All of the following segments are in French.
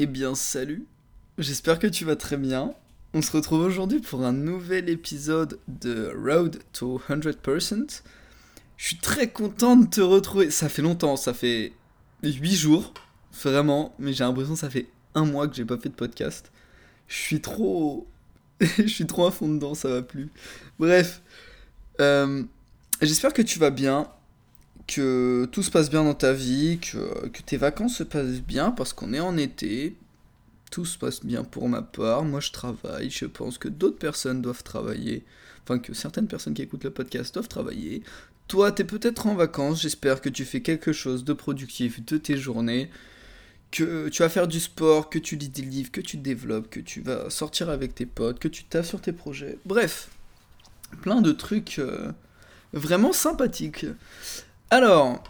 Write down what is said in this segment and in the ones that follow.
Eh bien salut, j'espère que tu vas très bien. On se retrouve aujourd'hui pour un nouvel épisode de Road to 100%. Je suis très content de te retrouver. Ça fait longtemps, ça fait 8 jours, vraiment, mais j'ai l'impression que ça fait un mois que j'ai pas fait de podcast. Je suis trop... je suis trop à fond dedans, ça va plus. Bref, euh, j'espère que tu vas bien que tout se passe bien dans ta vie, que, que tes vacances se passent bien parce qu'on est en été. Tout se passe bien pour ma part. Moi, je travaille. Je pense que d'autres personnes doivent travailler. Enfin, que certaines personnes qui écoutent le podcast doivent travailler. Toi, t'es peut-être en vacances. J'espère que tu fais quelque chose de productif de tes journées. Que tu vas faire du sport, que tu lis des livres, que tu développes, que tu vas sortir avec tes potes, que tu taffes sur tes projets. Bref, plein de trucs euh, vraiment sympathiques. Alors,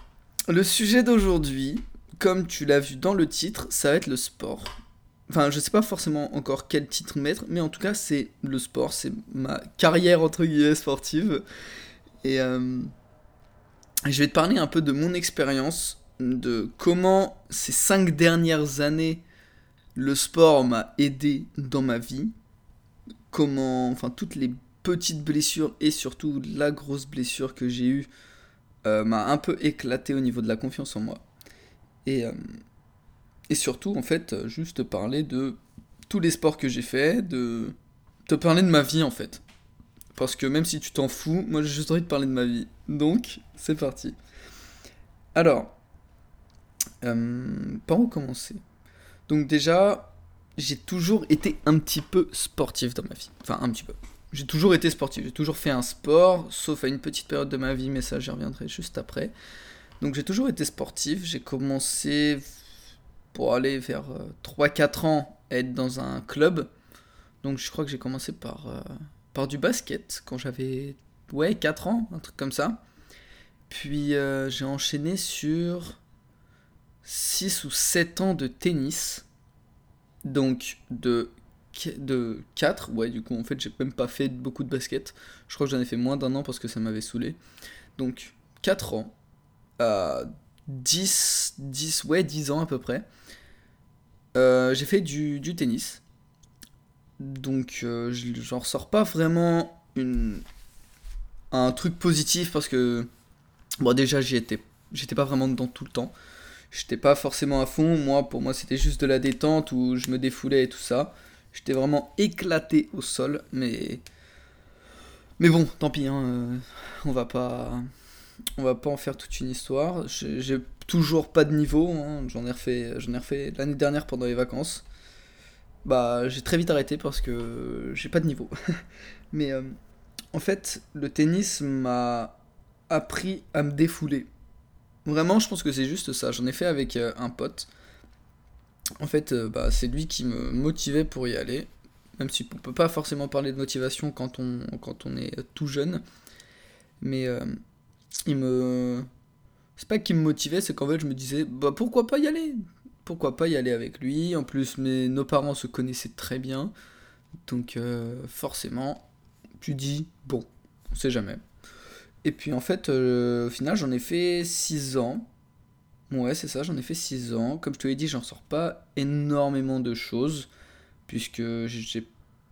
le sujet d'aujourd'hui, comme tu l'as vu dans le titre, ça va être le sport. Enfin, je sais pas forcément encore quel titre mettre, mais en tout cas, c'est le sport, c'est ma carrière entre guillemets sportive. Et euh, je vais te parler un peu de mon expérience, de comment ces cinq dernières années, le sport m'a aidé dans ma vie. Comment, enfin, toutes les petites blessures et surtout la grosse blessure que j'ai eue euh, m'a un peu éclaté au niveau de la confiance en moi. Et, euh, et surtout, en fait, juste parler de tous les sports que j'ai fait, de te parler de ma vie en fait. Parce que même si tu t'en fous, moi j'ai juste envie de parler de ma vie. Donc, c'est parti. Alors, euh, par où commencer? Donc déjà, j'ai toujours été un petit peu sportif dans ma vie. Enfin, un petit peu j'ai toujours été sportif, j'ai toujours fait un sport, sauf à une petite période de ma vie, mais ça j'y reviendrai juste après. Donc j'ai toujours été sportif, j'ai commencé pour aller vers 3-4 ans à être dans un club. Donc je crois que j'ai commencé par, euh, par du basket quand j'avais ouais, 4 ans, un truc comme ça. Puis euh, j'ai enchaîné sur 6 ou 7 ans de tennis. Donc de de 4. Ouais, du coup, en fait, j'ai même pas fait beaucoup de basket. Je crois que j'en ai fait moins d'un an parce que ça m'avait saoulé. Donc, 4 ans. à 10, 10, ouais, 10 ans à peu près. Euh, j'ai fait du, tennis. Donc, euh, j'en ressors pas vraiment une, un truc positif parce que, bon, déjà, j'y étais, j'étais pas vraiment dedans tout le temps. J'étais pas forcément à fond. Moi, pour moi, c'était juste de la détente où je me défoulais et tout ça. J'étais vraiment éclaté au sol, mais. Mais bon, tant pis, hein, euh, on va pas. On va pas en faire toute une histoire. J'ai toujours pas de niveau. Hein, j'en ai refait, l'année dernière pendant les vacances. Bah, j'ai très vite arrêté parce que j'ai pas de niveau. mais euh, en fait, le tennis m'a appris à me défouler. Vraiment, je pense que c'est juste ça. J'en ai fait avec euh, un pote en fait, euh, bah, c'est lui qui me motivait pour y aller. Même si on peut pas forcément parler de motivation quand on, est tout jeune. Mais euh, il me. C'est pas qu'il me motivait, c'est qu'en fait je me disais, bah pourquoi pas y aller? Pourquoi pas y aller avec lui? En plus, nos parents se connaissaient très bien. Donc euh, forcément, tu dis, bon, on sait jamais. Et puis en fait, au final, j'en ai fait 6 ans. Ouais, c'est ça, j'en ai fait 6 ans. Comme je te l'ai dit, j'en sors pas énormément de choses, puisque j'ai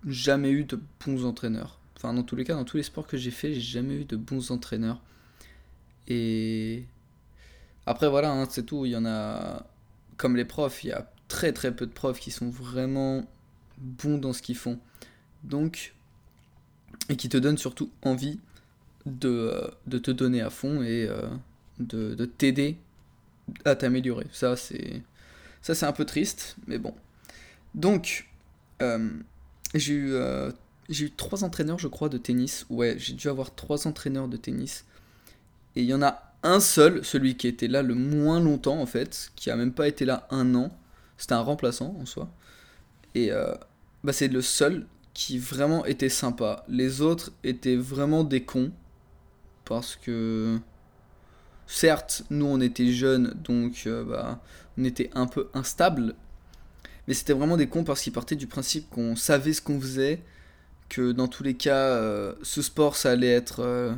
jamais eu de bons entraîneurs. Enfin, dans tous les cas, dans tous les sports que j'ai fait, j'ai jamais eu de bons entraîneurs. Et après, voilà, hein, c'est tout. Il y en a, comme les profs, il y a très très peu de profs qui sont vraiment bons dans ce qu'ils font. Donc, et qui te donnent surtout envie de, euh, de te donner à fond et euh, de, de t'aider à t'améliorer. Ça, c'est ça c'est un peu triste, mais bon. Donc, euh, j'ai eu, euh, eu trois entraîneurs, je crois, de tennis. Ouais, j'ai dû avoir trois entraîneurs de tennis. Et il y en a un seul, celui qui était là le moins longtemps, en fait, qui a même pas été là un an. C'était un remplaçant, en soi. Et euh, bah, c'est le seul qui vraiment était sympa. Les autres étaient vraiment des cons. Parce que Certes, nous on était jeunes, donc euh, bah, on était un peu instable, mais c'était vraiment des cons parce qu'ils partaient du principe qu'on savait ce qu'on faisait, que dans tous les cas, euh, ce sport ça allait être euh,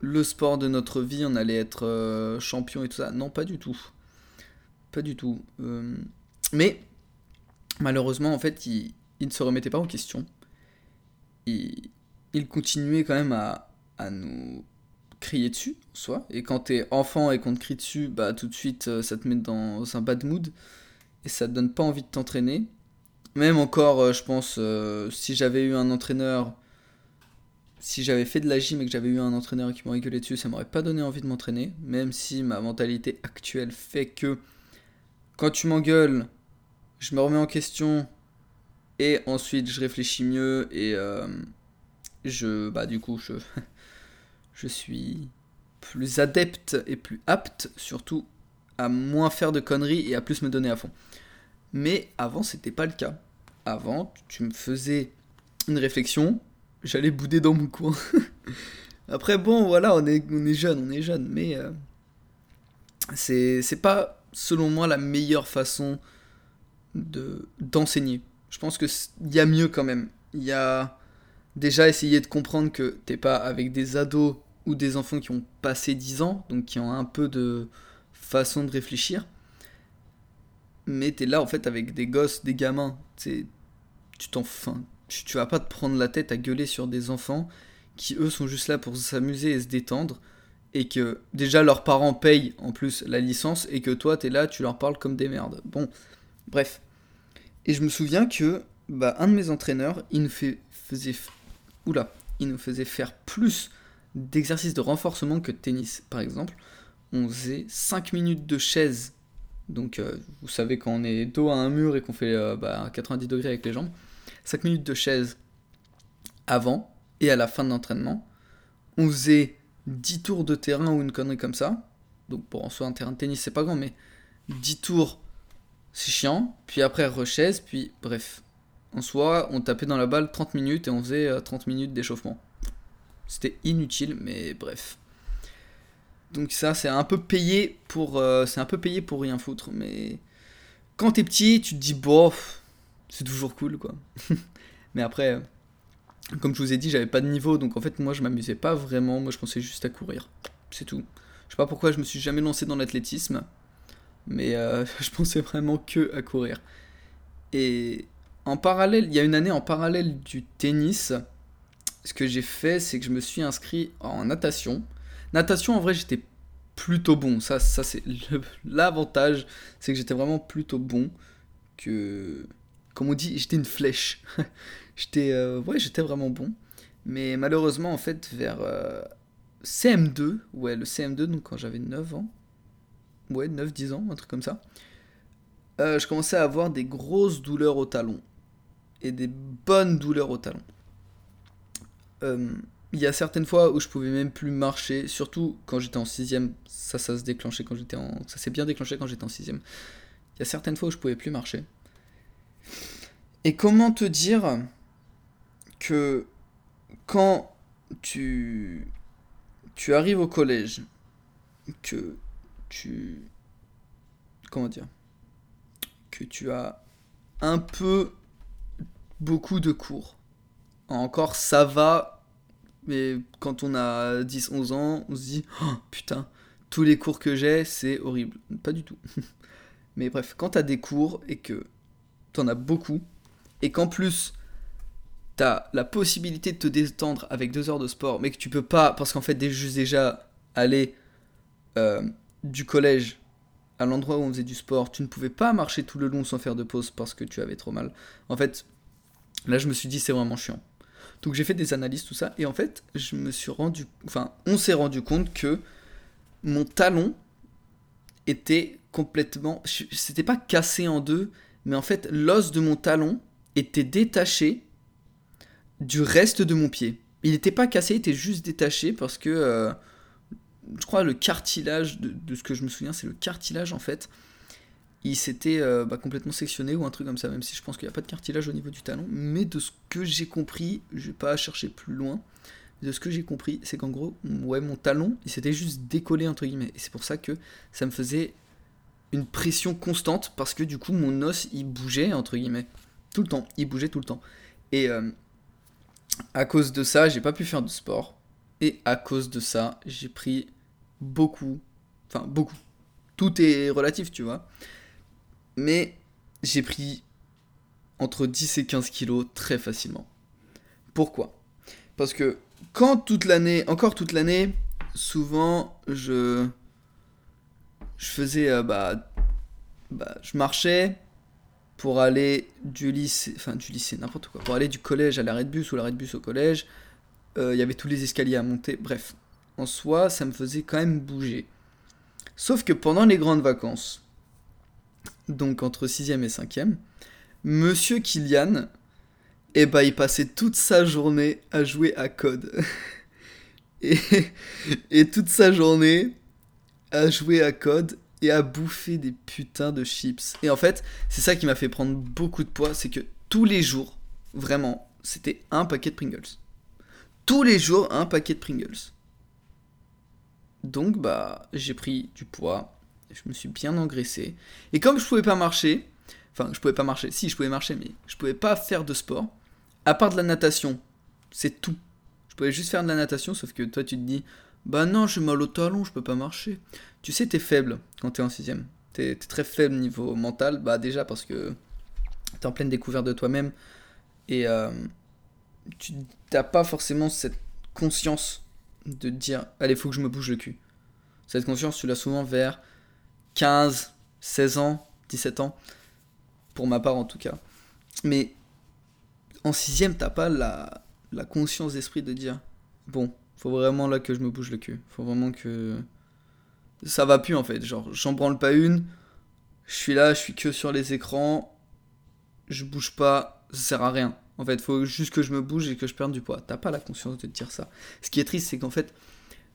le sport de notre vie, on allait être champion et tout ça. Non, pas du tout. Pas du tout. mais malheureusement, en fait, il, il ne se remettait pas en question. Il, il continuait quand même à nous crier dessus, soit. Et quand t'es enfant et qu'on te crie dessus, bah tout de suite, euh, ça te met dans un bad mood. Et ça te donne pas envie de t'entraîner. Même encore, euh, je pense, euh, si j'avais eu un entraîneur, si j'avais fait de la gym et que j'avais eu un entraîneur qui m'aurait gueulé dessus, ça m'aurait pas donné envie de m'entraîner. Même si ma mentalité actuelle fait que quand tu m'engueules, je me remets en question et ensuite je réfléchis mieux et je, bah du coup, je, je suis plus adepte et plus apte, surtout à moins faire de conneries et à plus me donner à fond. Mais avant, c'était pas le cas. Avant, tu me faisais une réflexion, j'allais bouder dans mon coin. Après, bon, voilà, on est, jeune, on est jeune, mais euh, c'est, pas, selon moi, la meilleure façon de, d'enseigner. Je pense qu'il y a mieux quand même. Il y a déjà essayer de comprendre que t'es pas avec des ados ou des enfants qui ont passé 10 ans, donc qui ont un peu de façon de réfléchir. Mais t'es là en fait avec des gosses, des gamins. Tu t'en tu, vas pas te prendre la tête à gueuler sur des enfants qui eux sont juste là pour s'amuser et se détendre. Et que déjà leurs parents payent en plus la licence et que toi t'es là, tu leur parles comme des merdes. Bon, bref. Et je me souviens que bah, un de mes entraîneurs, il nous faisait oula, il nous faisait faire plus d'exercices de renforcement que de tennis, par exemple. On faisait 5 minutes de chaise. Donc, euh, vous savez, quand on est dos à un mur et qu'on fait 90 euh, bah, degrés avec les jambes, 5 minutes de chaise avant et à la fin de l'entraînement. On faisait 10 tours de terrain ou une connerie comme ça. Donc, pour en soi, un terrain de tennis, c'est pas grand, mais 10 tours, c'est chiant. Puis après, rechaise, puis bref, en soi, on tapait dans la balle 30 minutes et on faisait 30 euh, minutes d'échauffement. C'était inutile, mais bref. Donc ça, c'est un peu payé pour, euh, c'est un peu payé pour rien foutre. Mais quand t'es petit, tu te dis bof, c'est toujours cool, quoi. mais après, comme je vous ai dit, j'avais pas de niveau, donc en fait, moi, je m'amusais pas vraiment. Moi, je pensais juste à courir, c'est tout. Je sais pas pourquoi je me suis jamais lancé dans l'athlétisme, mais euh, je pensais vraiment que à courir. Et en parallèle, il y a une année en parallèle du tennis, ce que j'ai fait, c'est que je me suis inscrit en natation. Natation, en vrai, j'étais plutôt bon. Ça, c'est l'avantage, c'est que j'étais vraiment plutôt bon. Que, comme on dit, j'étais une flèche. j'étais, euh, ouais, j'étais vraiment bon. Mais malheureusement, en fait, vers euh, CM2, ouais, le CM2, donc quand j'avais 9 ans, ouais, 9-10 ans, un truc comme ça, euh, je commençais à avoir des grosses douleurs au talon et des bonnes douleurs au talon. Euh, il y a certaines fois où je pouvais même plus marcher, surtout quand j'étais en sixième. Ça, ça se déclenchait quand j'étais en, ça s'est bien déclenché quand j'étais en sixième. Il y a certaines fois où je pouvais plus marcher. Et comment te dire que quand tu tu arrives au collège, que tu comment dire, que tu as un peu beaucoup de cours. Encore ça va, mais quand on a 10-11 ans, on se dit oh, putain, tous les cours que j'ai, c'est horrible. Pas du tout. mais bref, quand t'as des cours et que t'en as beaucoup, et qu'en plus t'as la possibilité de te détendre avec deux heures de sport, mais que tu peux pas, parce qu'en fait, juste déjà aller euh, du collège à l'endroit où on faisait du sport, tu ne pouvais pas marcher tout le long sans faire de pause parce que tu avais trop mal. En fait, Là, je me suis dit, c'est vraiment chiant. Donc j'ai fait des analyses, tout ça, et en fait, je me suis rendu, enfin, on s'est rendu compte que mon talon était complètement, c'était pas cassé en deux, mais en fait, l'os de mon talon était détaché du reste de mon pied. Il n'était pas cassé, il était juste détaché parce que, euh, je crois, le cartilage, de, de, ce que je me souviens, c'est le cartilage en fait, il s'était euh, bah, complètement sectionné ou un truc comme ça, même si je pense qu'il n'y a pas de cartilage au niveau du talon. Mais de ce que j'ai compris, je vais pas chercher plus loin, de ce que j'ai compris, c'est qu'en gros, ouais, mon talon, il s'était juste décollé, entre guillemets. Et c'est pour ça que ça me faisait une pression constante, parce que du coup, mon os, il bougeait, entre guillemets. Tout le temps, il bougeait tout le temps. Et euh, à cause de ça, j'ai pas pu faire de sport. Et à cause de ça, j'ai pris beaucoup, enfin beaucoup. Tout est relatif, tu vois mais j'ai pris entre 10 et 15 kilos très facilement. Pourquoi? Parce que quand toute l'année, encore toute l'année, souvent je faisais euh, bah, bah, je marchais pour aller du lycée enfin du lycée n'importe quoi pour aller du collège à l'arrêt de bus ou l'arrêt de bus au collège euh, il y avait tous les escaliers à monter bref. En soi ça me faisait quand même bouger. Sauf que pendant les grandes vacances donc entre 6e et 5e monsieur Kylian et bah il passait toute sa journée à jouer à code et toute sa journée à jouer à code et à bouffer des putains de chips. Et en fait, c'est ça qui m'a fait prendre beaucoup de poids, c'est que tous les jours, vraiment, c'était un paquet de Pringles. Tous les jours, un paquet de Pringles. Donc, bah, j'ai pris du poids, je me suis bien engraissé. Et comme je pouvais pas marcher, enfin, je pouvais pas marcher, si, je pouvais marcher, mais je pouvais pas faire de sport, à part de la natation, c'est tout. Je pouvais juste faire de la natation, sauf que toi, tu te dis, bah non, j'ai mal au talon, je peux pas marcher. Tu sais, t'es faible quand t'es en sixième. T'es es très faible niveau mental, bah déjà parce que t'es en pleine découverte de toi-même et euh, tu t'as pas forcément cette conscience de dire allez, faut que je me bouge le cul. Cette conscience, tu l'as souvent vers 15, 16 ans, 17 ans, pour ma part en tout cas. Mais en sixième, t'as pas la, la conscience d'esprit de dire bon, faut vraiment là que je me bouge le cul. Faut vraiment que. Ça va plus en fait. Genre, j'en branle pas une. Je suis là, je suis que sur les écrans. Je bouge pas. Ça sert à rien. En fait, faut juste que je me bouge et que je perde du poids. T'as pas la conscience de te dire ça. Ce qui est triste, c'est qu'en fait,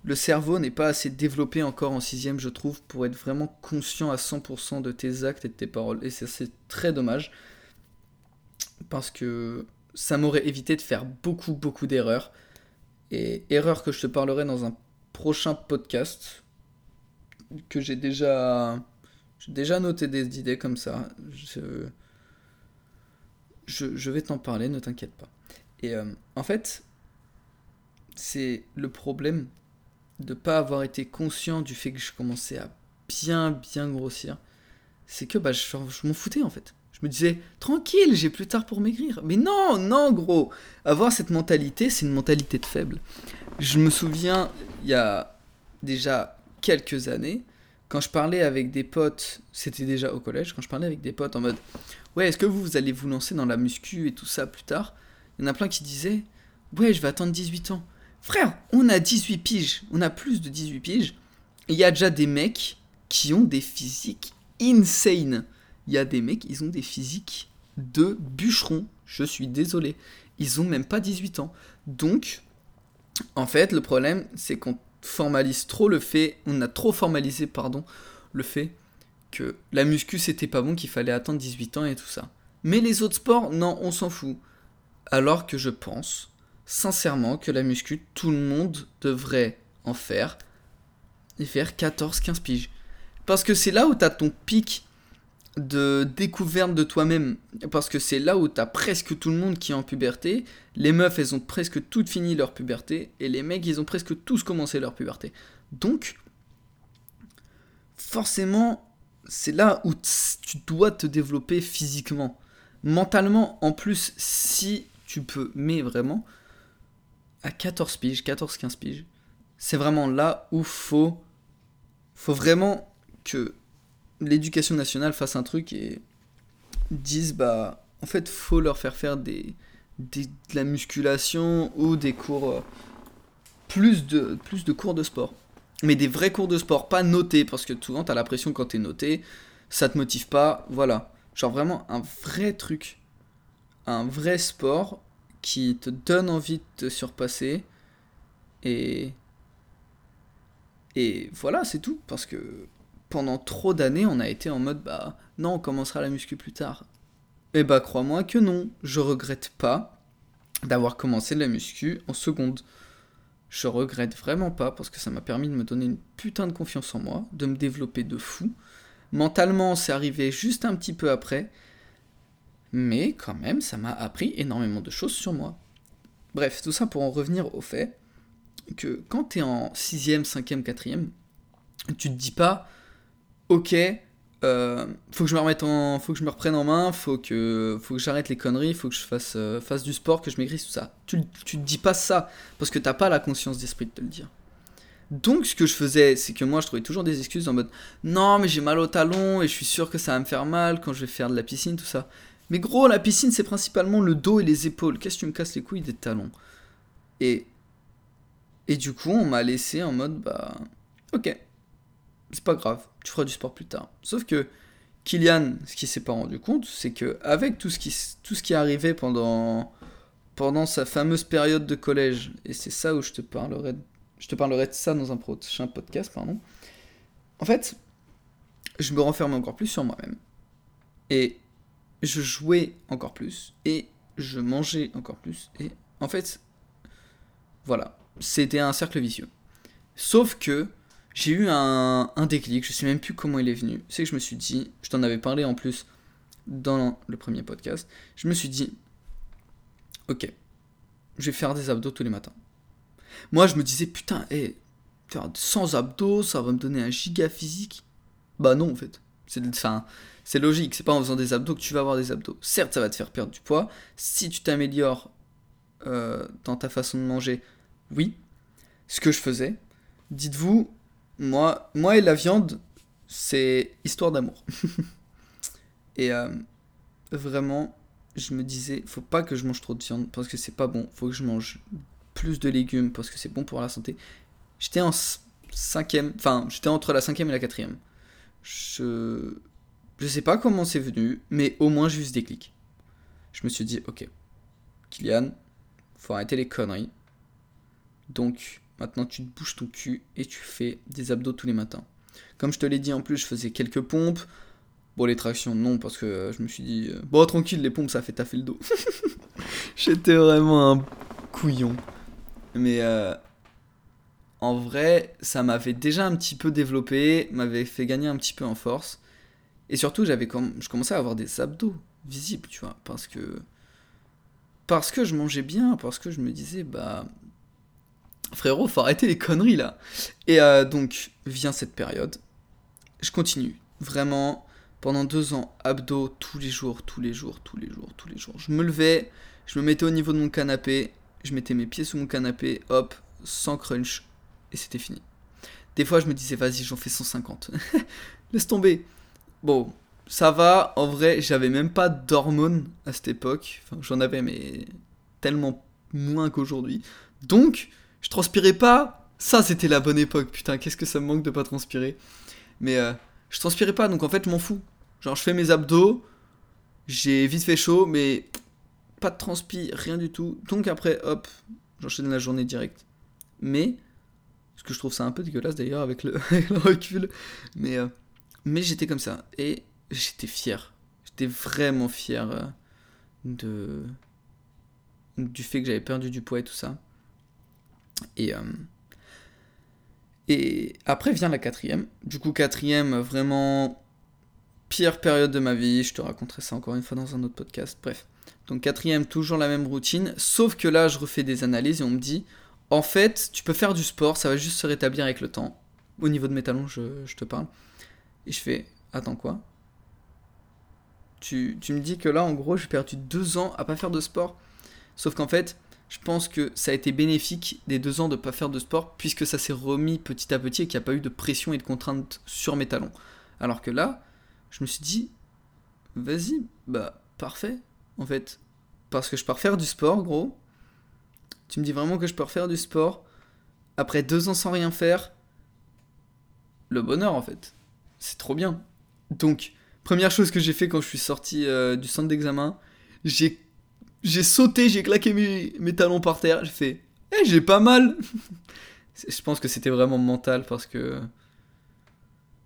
le cerveau n'est pas assez développé encore en sixième, je trouve, pour être vraiment conscient à 100% de tes actes et de tes paroles. Et c'est très dommage. Parce que ça m'aurait évité de faire beaucoup, beaucoup d'erreurs. Et erreur que je te parlerai dans un prochain podcast, que j'ai déjà, déjà noté des idées comme ça. Je, je, vais t'en parler, ne t'inquiète pas. Et euh, en fait, c'est le problème de ne pas avoir été conscient du fait que je commençais à bien, bien grossir. C'est que bah, je, je m'en foutais en fait. Je me disais, tranquille, j'ai plus tard pour maigrir. Mais non, non, gros. Avoir cette mentalité, c'est une mentalité de faible. Je me souviens, il y a déjà quelques années, quand je parlais avec des potes, c'était déjà au collège, quand je parlais avec des potes en mode, ouais, est-ce que vous, vous allez vous lancer dans la muscu et tout ça plus tard? Il y en a plein qui disaient, ouais, je vais attendre 18 ans. Frère, on a 18 piges, on a plus de 18 piges. Il y a déjà des mecs qui ont des physiques insane il y a des mecs, ils ont des physiques de bûcherons. Je suis désolé. Ils ont même pas 18 ans. Donc, en fait, le problème, c'est qu'on formalise trop le fait, on a trop formalisé, pardon, le fait que la muscu c'était pas bon, qu'il fallait attendre 18 ans et tout ça. Mais les autres sports, non, on s'en fout. Alors que je pense, sincèrement, que la muscu, tout le monde devrait en faire et faire 14-15 piges. Parce que c'est là où tu as ton pic de découverte de toi-même. Parce que c'est là où t'as presque tout le monde qui est en puberté. Les meufs, elles ont presque toutes fini leur puberté. Et les mecs, ils ont presque tous commencé leur puberté. Donc, forcément, c'est là où tu dois te développer physiquement. Mentalement, en plus, si tu peux, mais vraiment, à 14 piges, 14-15 piges, c'est vraiment là où faut, faut vraiment que l'éducation nationale fasse un truc et dise bah en fait faut leur faire faire des, de la musculation ou des cours euh, plus de plus de cours de sport. Mais des vrais cours de sport pas notés parce que souvent t'as l'impression quand t'es noté ça te motive pas voilà. Genre vraiment un vrai truc un vrai sport qui te donne envie de te surpasser et et voilà c'est tout parce que pendant trop d'années, on a été en mode bah non, on commencera la muscu plus tard. Et eh bah crois-moi que non, je regrette pas d'avoir commencé la muscu en seconde. Je regrette vraiment pas parce que ça m'a permis de me donner une putain de confiance en moi, de me développer de fou. Mentalement, c'est arrivé juste un petit peu après, mais quand même, ça m'a appris énormément de choses sur moi. Bref, tout ça pour en revenir au fait que quand t'es en 6ème, 5ème, 4ème, tu te dis pas ok, euh, faut que je me remette en, faut que je me reprenne en main, faut que, faut que j'arrête les conneries, faut que je fasse, euh, fasse du sport, que je maigrisse tout ça. Tu, tu te dis pas ça parce que t'as pas la conscience d'esprit de te le dire. Donc ce que je faisais, c'est que moi je trouvais toujours des excuses en mode non mais j'ai mal au talon et je suis sûr que ça va me faire mal quand je vais faire de la piscine tout ça. Mais gros la piscine c'est principalement le dos et les épaules. Qu'est-ce que tu me casses les couilles des talons? Et et du coup on m'a laissé en mode bah ok c'est pas grave tu feras du sport plus tard. Sauf que Kylian, ce qu'il s'est pas rendu compte, c'est que avec tout ce qui, tout est arrivé pendant, sa fameuse période de collège, et c'est ça où je te parlerai, je te parlerai de ça dans un prochain podcast, pardon. En fait, je me renfermais encore plus sur moi-même. Et je jouais encore plus. Et je mangeais encore plus. Et en fait, voilà. C'était un cercle vicieux. Sauf que j'ai eu un, déclic, je sais même plus comment il est venu. C'est que je me suis dit, je t'en avais parlé en plus dans le premier podcast, je me suis dit, ok, je vais faire des abdos tous les matins. Moi, je me disais, putain, hé, faire 100 abdos, ça va me donner un giga physique. Bah non, en fait. C'est, c'est logique, c'est pas en faisant des abdos que tu vas avoir des abdos. Certes, ça va te faire perdre du poids. Si tu t'améliores euh, dans ta façon de manger, oui. Ce que je faisais, dites-vous, moi, moi et la viande, c'est histoire d'amour. et euh, vraiment, je me disais, faut pas que je mange trop de viande parce que c'est pas bon. Faut que je mange plus de légumes parce que c'est bon pour la santé. J'étais en cinquième, enfin, j'étais entre la cinquième et la quatrième. Je, je sais pas comment c'est venu, mais au moins j'ai eu ce déclic. Je me suis dit, ok, Kylian, faut arrêter les conneries. Donc, Maintenant, tu te bouges ton cul et tu fais des abdos tous les matins. Comme je te l'ai dit en plus, je faisais quelques pompes. Bon, les tractions, non, parce que euh, je me suis dit, euh, bon, tranquille, les pompes, ça fait taffer le dos. J'étais vraiment un couillon. Mais euh, en vrai, ça m'avait déjà un petit peu développé, m'avait fait gagner un petit peu en force. Et surtout, j'avais je commençais à avoir des abdos visibles, tu vois, parce que parce que je mangeais bien, parce que je me disais, bah, frérot, faut arrêter les conneries là. Et euh, donc vient cette période. Je continue. Vraiment, pendant deux ans, abdos tous les jours, tous les jours, tous les jours, tous les jours. Je me levais, je me mettais au niveau de mon canapé, je mettais mes pieds sous mon canapé, hop, sans crunch, et c'était fini. Des fois, je me disais, vas-y, j'en fais 150. Laisse tomber. Bon, ça va. En vrai, j'avais même pas d'hormones à cette époque. Enfin, j'en avais, mais tellement moins qu'aujourd'hui. Donc, je transpirais pas. Ça, c'était la bonne époque. Putain, qu'est-ce que ça me manque de pas transpirer. Mais euh, je transpirais pas, donc en fait, je m'en fous. Genre, je fais mes abdos. J'ai vite fait chaud, mais pas de transpi, rien du tout. Donc après, hop, j'enchaîne la journée directe. Mais, ce que je trouve ça un peu dégueulasse d'ailleurs avec le, recul, mais, euh, mais j'étais comme ça. Et j'étais fier. J'étais vraiment fier euh, de du fait que j'avais perdu du poids et tout ça. Et, euh, et après vient la quatrième. Du coup, quatrième, vraiment pire période de ma vie. Je te raconterai ça encore une fois dans un autre podcast. Bref. Donc quatrième, toujours la même routine. Sauf que là, je refais des analyses et on me dit, en fait, tu peux faire du sport, ça va juste se rétablir avec le temps. Au niveau de mes talons, je, te parle. Et je fais, attends quoi? Tu, me dis que là, en gros, j'ai perdu deux ans à pas faire de sport. Sauf qu'en fait, je pense que ça a été bénéfique des deux ans de pas faire de sport, puisque ça s'est remis petit à petit et qu'il n'y a pas eu de pression et de contraintes sur mes talons. Alors que là, je me suis dit, vas-y, bah parfait, en fait. Parce que je peux refaire du sport, gros. Tu me dis vraiment que je peux refaire du sport. Après deux ans sans rien faire, le bonheur en fait. C'est trop bien. Donc, première chose que j'ai fait quand je suis sorti euh, du centre d'examen, j'ai sauté, j'ai claqué mes, talons par terre, j'ai fait Eh, j'ai pas mal Je pense que c'était vraiment mental parce que.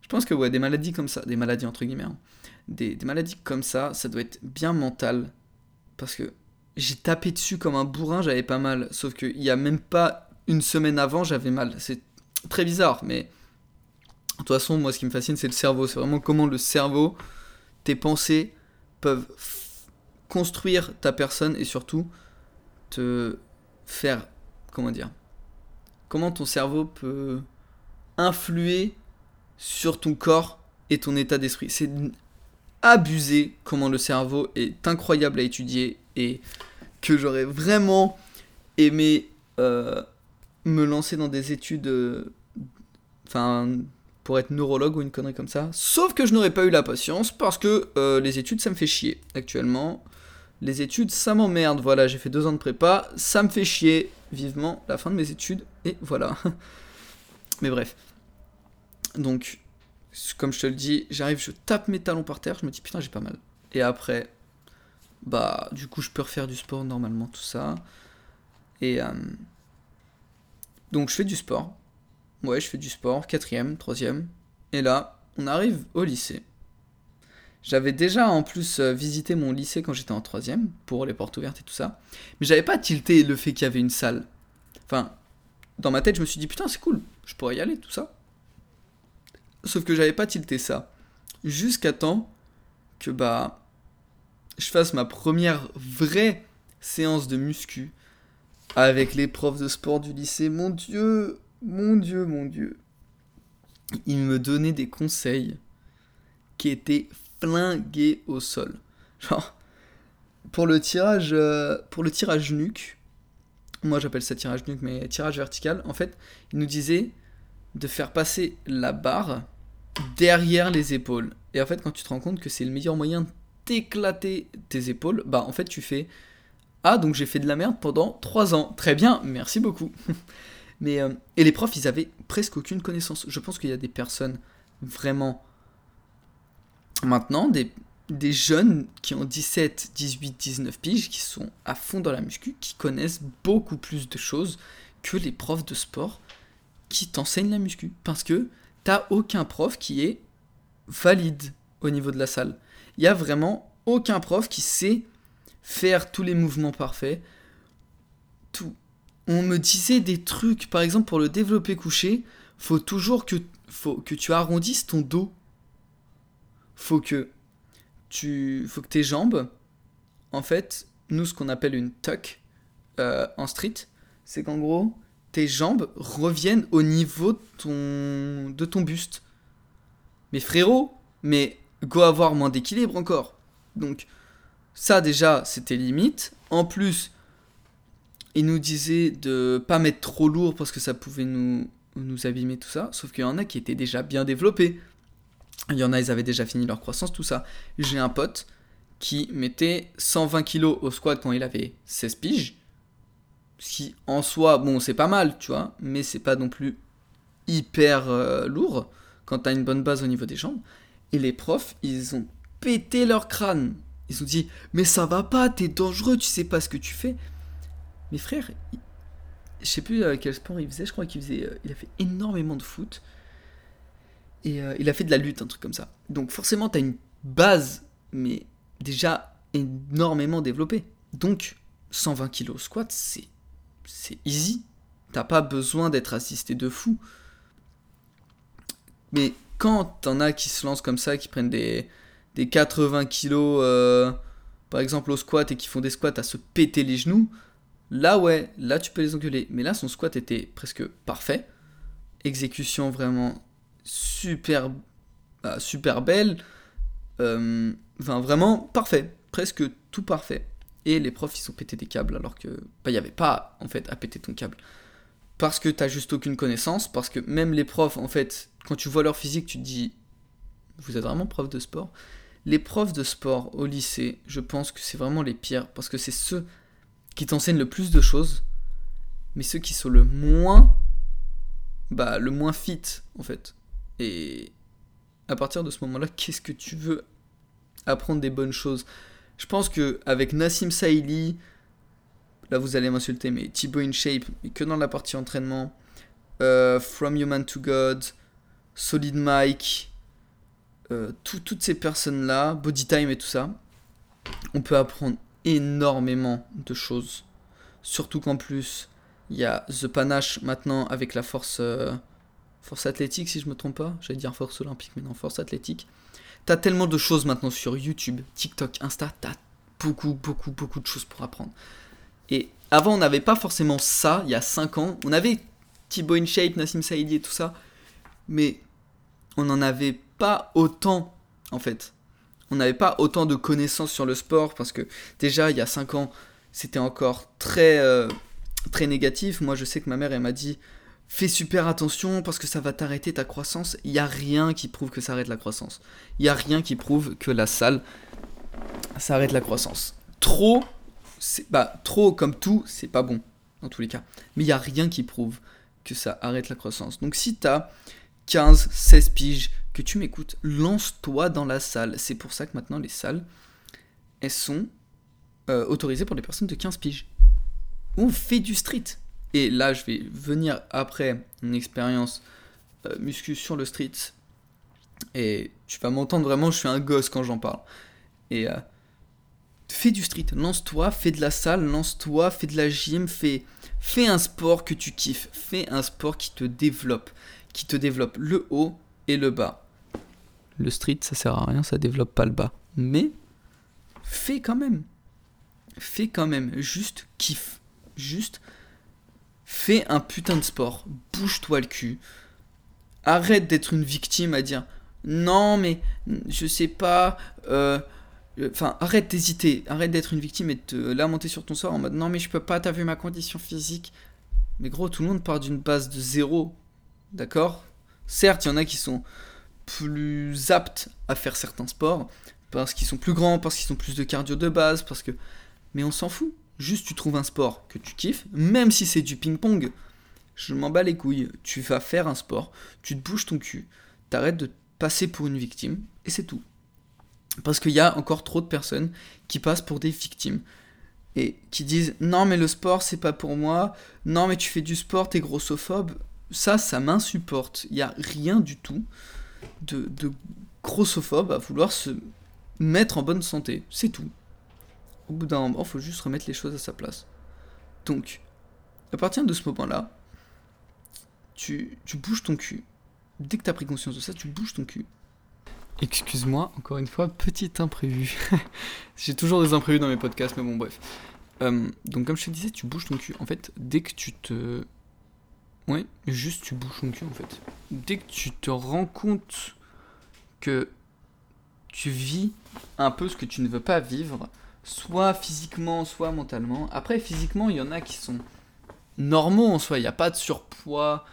Je pense que, ouais, des maladies comme ça, des maladies entre guillemets, hein, des, maladies comme ça, ça doit être bien mental. Parce que j'ai tapé dessus comme un bourrin, j'avais pas mal. Sauf qu'il y a même pas une semaine avant, j'avais mal. C'est très bizarre, mais. De toute façon, moi, ce qui me fascine, c'est le cerveau. C'est vraiment comment le cerveau, tes pensées peuvent construire ta personne et surtout te faire, comment dire, comment ton cerveau peut influer sur ton corps et ton état d'esprit. C'est abusé comment le cerveau est incroyable à étudier et que j'aurais vraiment aimé euh, me lancer dans des études, euh, enfin, pour être neurologue ou une connerie comme ça. Sauf que je n'aurais pas eu la patience parce que euh, les études, ça me fait chier actuellement. Les études, ça m'emmerde. Voilà, j'ai fait deux ans de prépa, ça me fait chier vivement la fin de mes études et voilà. Mais bref. Donc, comme je te le dis, j'arrive, je tape mes talons par terre, je me dis putain, j'ai pas mal. Et après, bah, du coup, je peux refaire du sport normalement, tout ça. Et euh, donc, je fais du sport. Ouais, je fais du sport, quatrième, troisième. Et là, on arrive au lycée. J'avais déjà en plus euh, visité mon lycée quand j'étais en troisième, pour les portes ouvertes et tout ça. Mais j'avais pas tilté le fait qu'il y avait une salle. Enfin, dans ma tête, je me suis dit, putain, c'est cool, je pourrais y aller, tout ça. Sauf que j'avais pas tilté ça. Jusqu'à temps que bah je fasse ma première vraie séance de muscu avec les profs de sport du lycée. Mon dieu, mon dieu, mon dieu. Ils me donnaient des conseils qui étaient flingués au sol. Genre pour le tirage euh, pour le tirage nuque. Moi j'appelle ça tirage nuque mais tirage vertical. En fait, ils nous disaient de faire passer la barre derrière les épaules. Et en fait, quand tu te rends compte que c'est le meilleur moyen d'éclater tes épaules, bah en fait, tu fais Ah, donc j'ai fait de la merde pendant 3 ans. Très bien, merci beaucoup. Mais, euh, et les profs, ils avaient presque aucune connaissance. Je pense qu'il y a des personnes vraiment. Maintenant, des, des jeunes qui ont 17, 18, 19 piges, qui sont à fond dans la muscu, qui connaissent beaucoup plus de choses que les profs de sport qui t'enseignent la muscu. Parce que t'as aucun prof qui est valide au niveau de la salle. Il y a vraiment aucun prof qui sait faire tous les mouvements parfaits. On me disait des trucs, par exemple pour le développer couché, faut toujours que tu arrondisses ton dos. Faut que tu, faut que tes jambes, en fait, nous ce qu'on appelle une tuck euh, en street, c'est qu'en gros, tes jambes reviennent au niveau de ton, buste. Mais frérot, mais go avoir moins d'équilibre encore. Donc ça déjà, c'était limite. En plus, il nous disait de pas mettre trop lourd parce que ça pouvait nous, nous abîmer tout ça. Sauf qu'il y en a qui étaient déjà bien développés. Il y en a, ils avaient déjà fini leur croissance, tout ça. J'ai un pote qui mettait 120 kg au squat quand il avait 16 piges. Ce qui, en soi, bon, c'est pas mal, tu vois, mais c'est pas non plus hyper euh, lourd quand t'as une bonne base au niveau des jambes. Et les profs, ils ont pété leur crâne. Ils ont dit Mais ça va pas, t'es dangereux, tu sais pas ce que tu fais. Mes frères, je sais plus euh, quel sport il faisait, je crois qu'il faisait. Euh, il a fait énormément de foot. Et il a fait de la lutte, un truc comme ça. Donc forcément, t'as une base, mais déjà énormément développée. Donc 120 kg squat, c'est c'est easy. T'as pas besoin d'être assisté de fou. Mais quand t'en as qui se lancent comme ça, qui prennent des, des 80 kilos, euh, par exemple au squat, et qui font des squats à se péter les genoux, là ouais, là tu peux les engueuler. Mais là son squat était presque parfait. Exécution vraiment super, bah, super belle. Euh, enfin vraiment parfait. Presque tout parfait et les profs ils ont pété des câbles alors que bah, il n'y avait pas en fait à péter ton câble. Parce que t'as juste aucune connaissance, parce que même les profs en fait, quand tu vois leur physique, tu te dis vous êtes vraiment prof de sport Les profs de sport au lycée, je pense que c'est vraiment les pires parce que c'est ceux qui t'enseignent le plus de choses, mais ceux qui sont le moins bah le moins fit en fait. Et à partir de ce moment-là, qu'est-ce que tu veux apprendre des bonnes choses? Je pense que avec Nassim Saïli, là vous allez m'insulter, mais Thibaut InShape, mais que dans la partie entraînement, euh, From Human to God, Solid Mike, euh, toutes ces personnes-là, Body Time et tout ça, on peut apprendre énormément de choses. Surtout qu'en plus, il y a The Panache maintenant avec la force, euh, force athlétique, si je me trompe pas. J'allais dire force olympique, mais non, force athlétique. T'as tellement de choses maintenant sur YouTube, TikTok, Insta, t'as beaucoup, beaucoup, beaucoup de choses pour apprendre. Et avant, on n'avait pas forcément ça, il y a 5 ans. On avait Thibaut InShape, Nassim Saïdi et tout ça. Mais on en avait pas autant, en fait. On n'avait pas autant de connaissances sur le sport parce que déjà, il y a 5 ans, c'était encore très, euh, très négatif. Moi, je sais que ma mère, elle m'a dit fais super attention parce que ça va t'arrêter ta croissance. Il n'y a rien qui prouve que ça arrête la croissance. Il n'y a rien qui prouve que la salle, ça arrête la croissance. Trop, c'est bah, trop comme tout, c'est pas bon, dans tous les cas. Mais il n'y a rien qui prouve que ça arrête la croissance. Donc si tu as 15, 16 piges, que tu m'écoutes, lance-toi dans la salle. C'est pour ça que maintenant les salles, elles sont euh, autorisées pour les personnes de 15 piges. On fait du street. Et là, je vais venir après une expérience euh, muscu sur le street. Et tu vas m'entendre vraiment, je suis un gosse quand j'en parle. Et euh, fais du street, lance-toi, fais de la salle, lance-toi, fais de la gym, fais, fais un sport que tu kiffes, fais un sport qui te développe, qui te développe le haut et le bas. Le street, ça sert à rien, ça développe pas le bas. Mais fais quand même. Fais quand même, juste kiffe. Juste fais un putain de sport, bouge-toi le cul. Arrête d'être une victime à dire non mais je sais pas, euh, Enfin, arrête d'hésiter, arrête d'être une victime et de te lamenter sur ton sort en mode non mais je peux pas, t'as vu ma condition physique. Mais gros, tout le monde part d'une base de zéro, d'accord? Certes, il y en a qui sont plus aptes à faire certains sports, parce qu'ils sont plus grands, parce qu'ils ont plus de cardio de base, parce que... Mais on s'en fout. Juste tu trouves un sport que tu kiffes, même si c'est du ping-pong. Je m'en bats les couilles. Tu vas faire un sport, tu te bouges ton cul, t'arrêtes de passer pour une victime, et c'est tout. Parce qu'il y a encore trop de personnes qui passent pour des victimes. Et qui disent non mais le sport c'est pas pour moi, non mais tu fais du sport, t'es grossophobe. Ça, ça m'insupporte. Il n'y a rien du tout de, de grossophobe à vouloir se mettre en bonne santé. C'est tout. Au bout d'un moment, faut juste remettre les choses à sa place. Donc, à partir de ce moment-là, tu, tu bouges ton cul. Dès que tu as pris conscience de ça, tu bouges ton cul. Excuse-moi, encore une fois, petit imprévu. J'ai toujours des imprévus dans mes podcasts, mais bon, bref. Euh, donc, comme je te disais, tu bouges ton cul. En fait, dès que tu te. Ouais, juste tu bouges ton cul, en fait. Dès que tu te rends compte que tu vis un peu ce que tu ne veux pas vivre, soit physiquement, soit mentalement. Après, physiquement, il y en a qui sont normaux en soi. Il n'y a pas de surpoids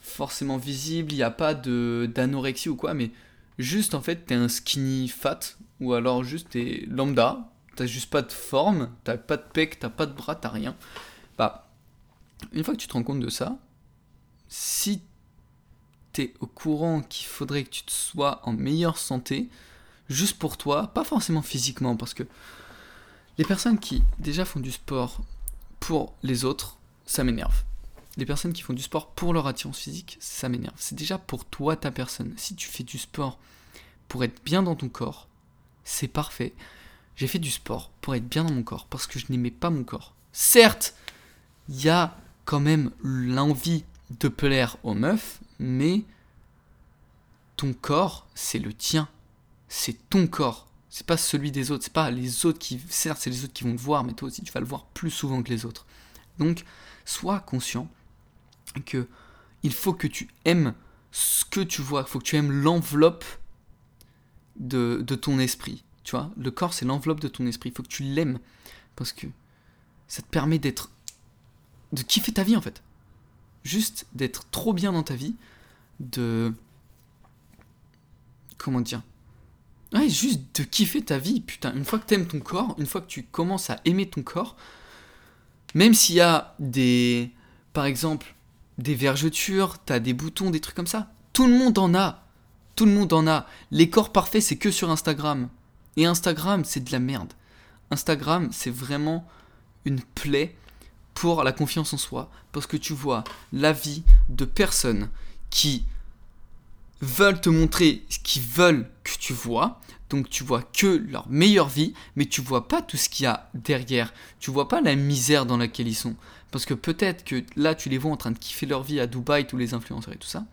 forcément visible, il n'y a pas d'anorexie ou quoi, mais juste en fait, t'es un skinny fat, ou alors juste t'es lambda, t'as juste pas de forme, t'as pas de pec, t'as pas de bras, t'as rien. Bah, une fois que tu te rends compte de ça, si t'es au courant qu'il faudrait que tu te sois en meilleure santé, juste pour toi, pas forcément physiquement, parce que les personnes qui déjà font du sport pour les autres, ça m'énerve. Les personnes qui font du sport pour leur attirance physique, ça m'énerve. C'est déjà pour toi, ta personne. Si tu fais du sport pour être bien dans ton corps, c'est parfait. J'ai fait du sport pour être bien dans mon corps, parce que je n'aimais pas mon corps. Certes, il y a quand même l'envie de plaire aux meufs, mais ton corps, c'est le tien. C'est ton corps. C'est pas celui des autres. C'est pas les autres qui. Certes, c'est les autres qui vont te voir, mais toi aussi, tu vas le voir plus souvent que les autres. Donc, sois conscient que il faut que tu aimes ce que tu vois. Il faut que tu aimes l'enveloppe de, de ton esprit. Tu vois, le corps, c'est l'enveloppe de ton esprit. Il faut que tu l'aimes. Parce que ça te permet d'être. de kiffer ta vie, en fait. Juste d'être trop bien dans ta vie. De. Comment dire Ouais, juste de kiffer ta vie, putain. Une fois que t'aimes ton corps, une fois que tu commences à aimer ton corps, même s'il y a des. Par exemple, des vergetures, t'as des boutons, des trucs comme ça. Tout le monde en a. Tout le monde en a. Les corps parfaits, c'est que sur Instagram. Et Instagram, c'est de la merde. Instagram, c'est vraiment une plaie pour la confiance en soi. Parce que tu vois la vie de personnes qui veulent te montrer ce qu'ils veulent que tu vois. Donc tu vois que leur meilleure vie, mais tu vois pas tout ce qu'il y a derrière. Tu vois pas la misère dans laquelle ils sont. Parce que peut-être que là tu les vois en train de kiffer leur vie à Dubaï, tous les influenceurs et tout ça.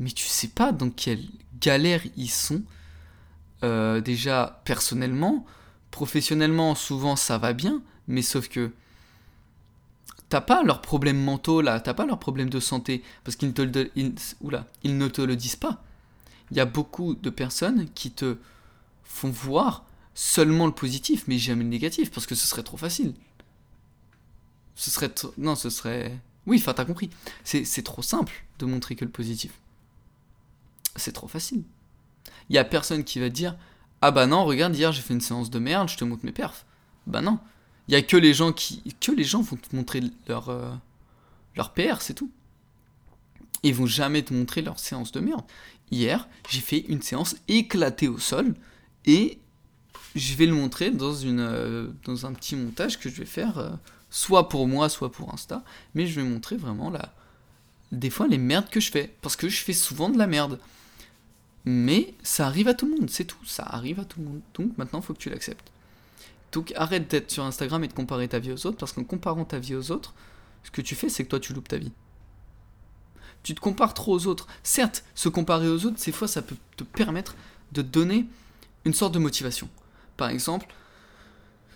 Mais tu sais pas dans quelle galère ils sont. Euh, déjà personnellement, professionnellement, souvent ça va bien, mais sauf que t'as pas leurs problèmes mentaux là, t'as pas leurs problèmes de santé, parce qu'ils ne te le, te le disent pas. il y a beaucoup de personnes qui te font voir seulement le positif, mais jamais le négatif, parce que ce serait trop facile. Ce serait... Non, ce serait... Oui, enfin, t'as compris. C'est trop simple de montrer que le positif. C'est trop facile. Il y a personne qui va dire Ah bah non, regarde, hier j'ai fait une séance de merde, je te montre mes perfs. Bah non. Il y a que les gens qui. que les gens vont te montrer leur. Euh, leur PR, c'est tout. Ils vont jamais te montrer leur séance de merde. Hier, j'ai fait une séance éclatée au sol et je vais le montrer dans, une, euh, dans un petit montage que je vais faire, euh, soit pour moi, soit pour Insta. Mais je vais montrer vraiment la, des fois les merdes que je fais. Parce que je fais souvent de la merde. Mais ça arrive à tout le monde, c'est tout. Ça arrive à tout le monde. Donc maintenant, faut que tu l'acceptes. Donc arrête d'être sur Instagram et de comparer ta vie aux autres. Parce qu'en comparant ta vie aux autres, ce que tu fais, c'est que toi, tu loupes ta vie. Tu te compares trop aux autres. Certes, se comparer aux autres, ces fois, ça peut te permettre de donner une sorte de motivation. Par exemple,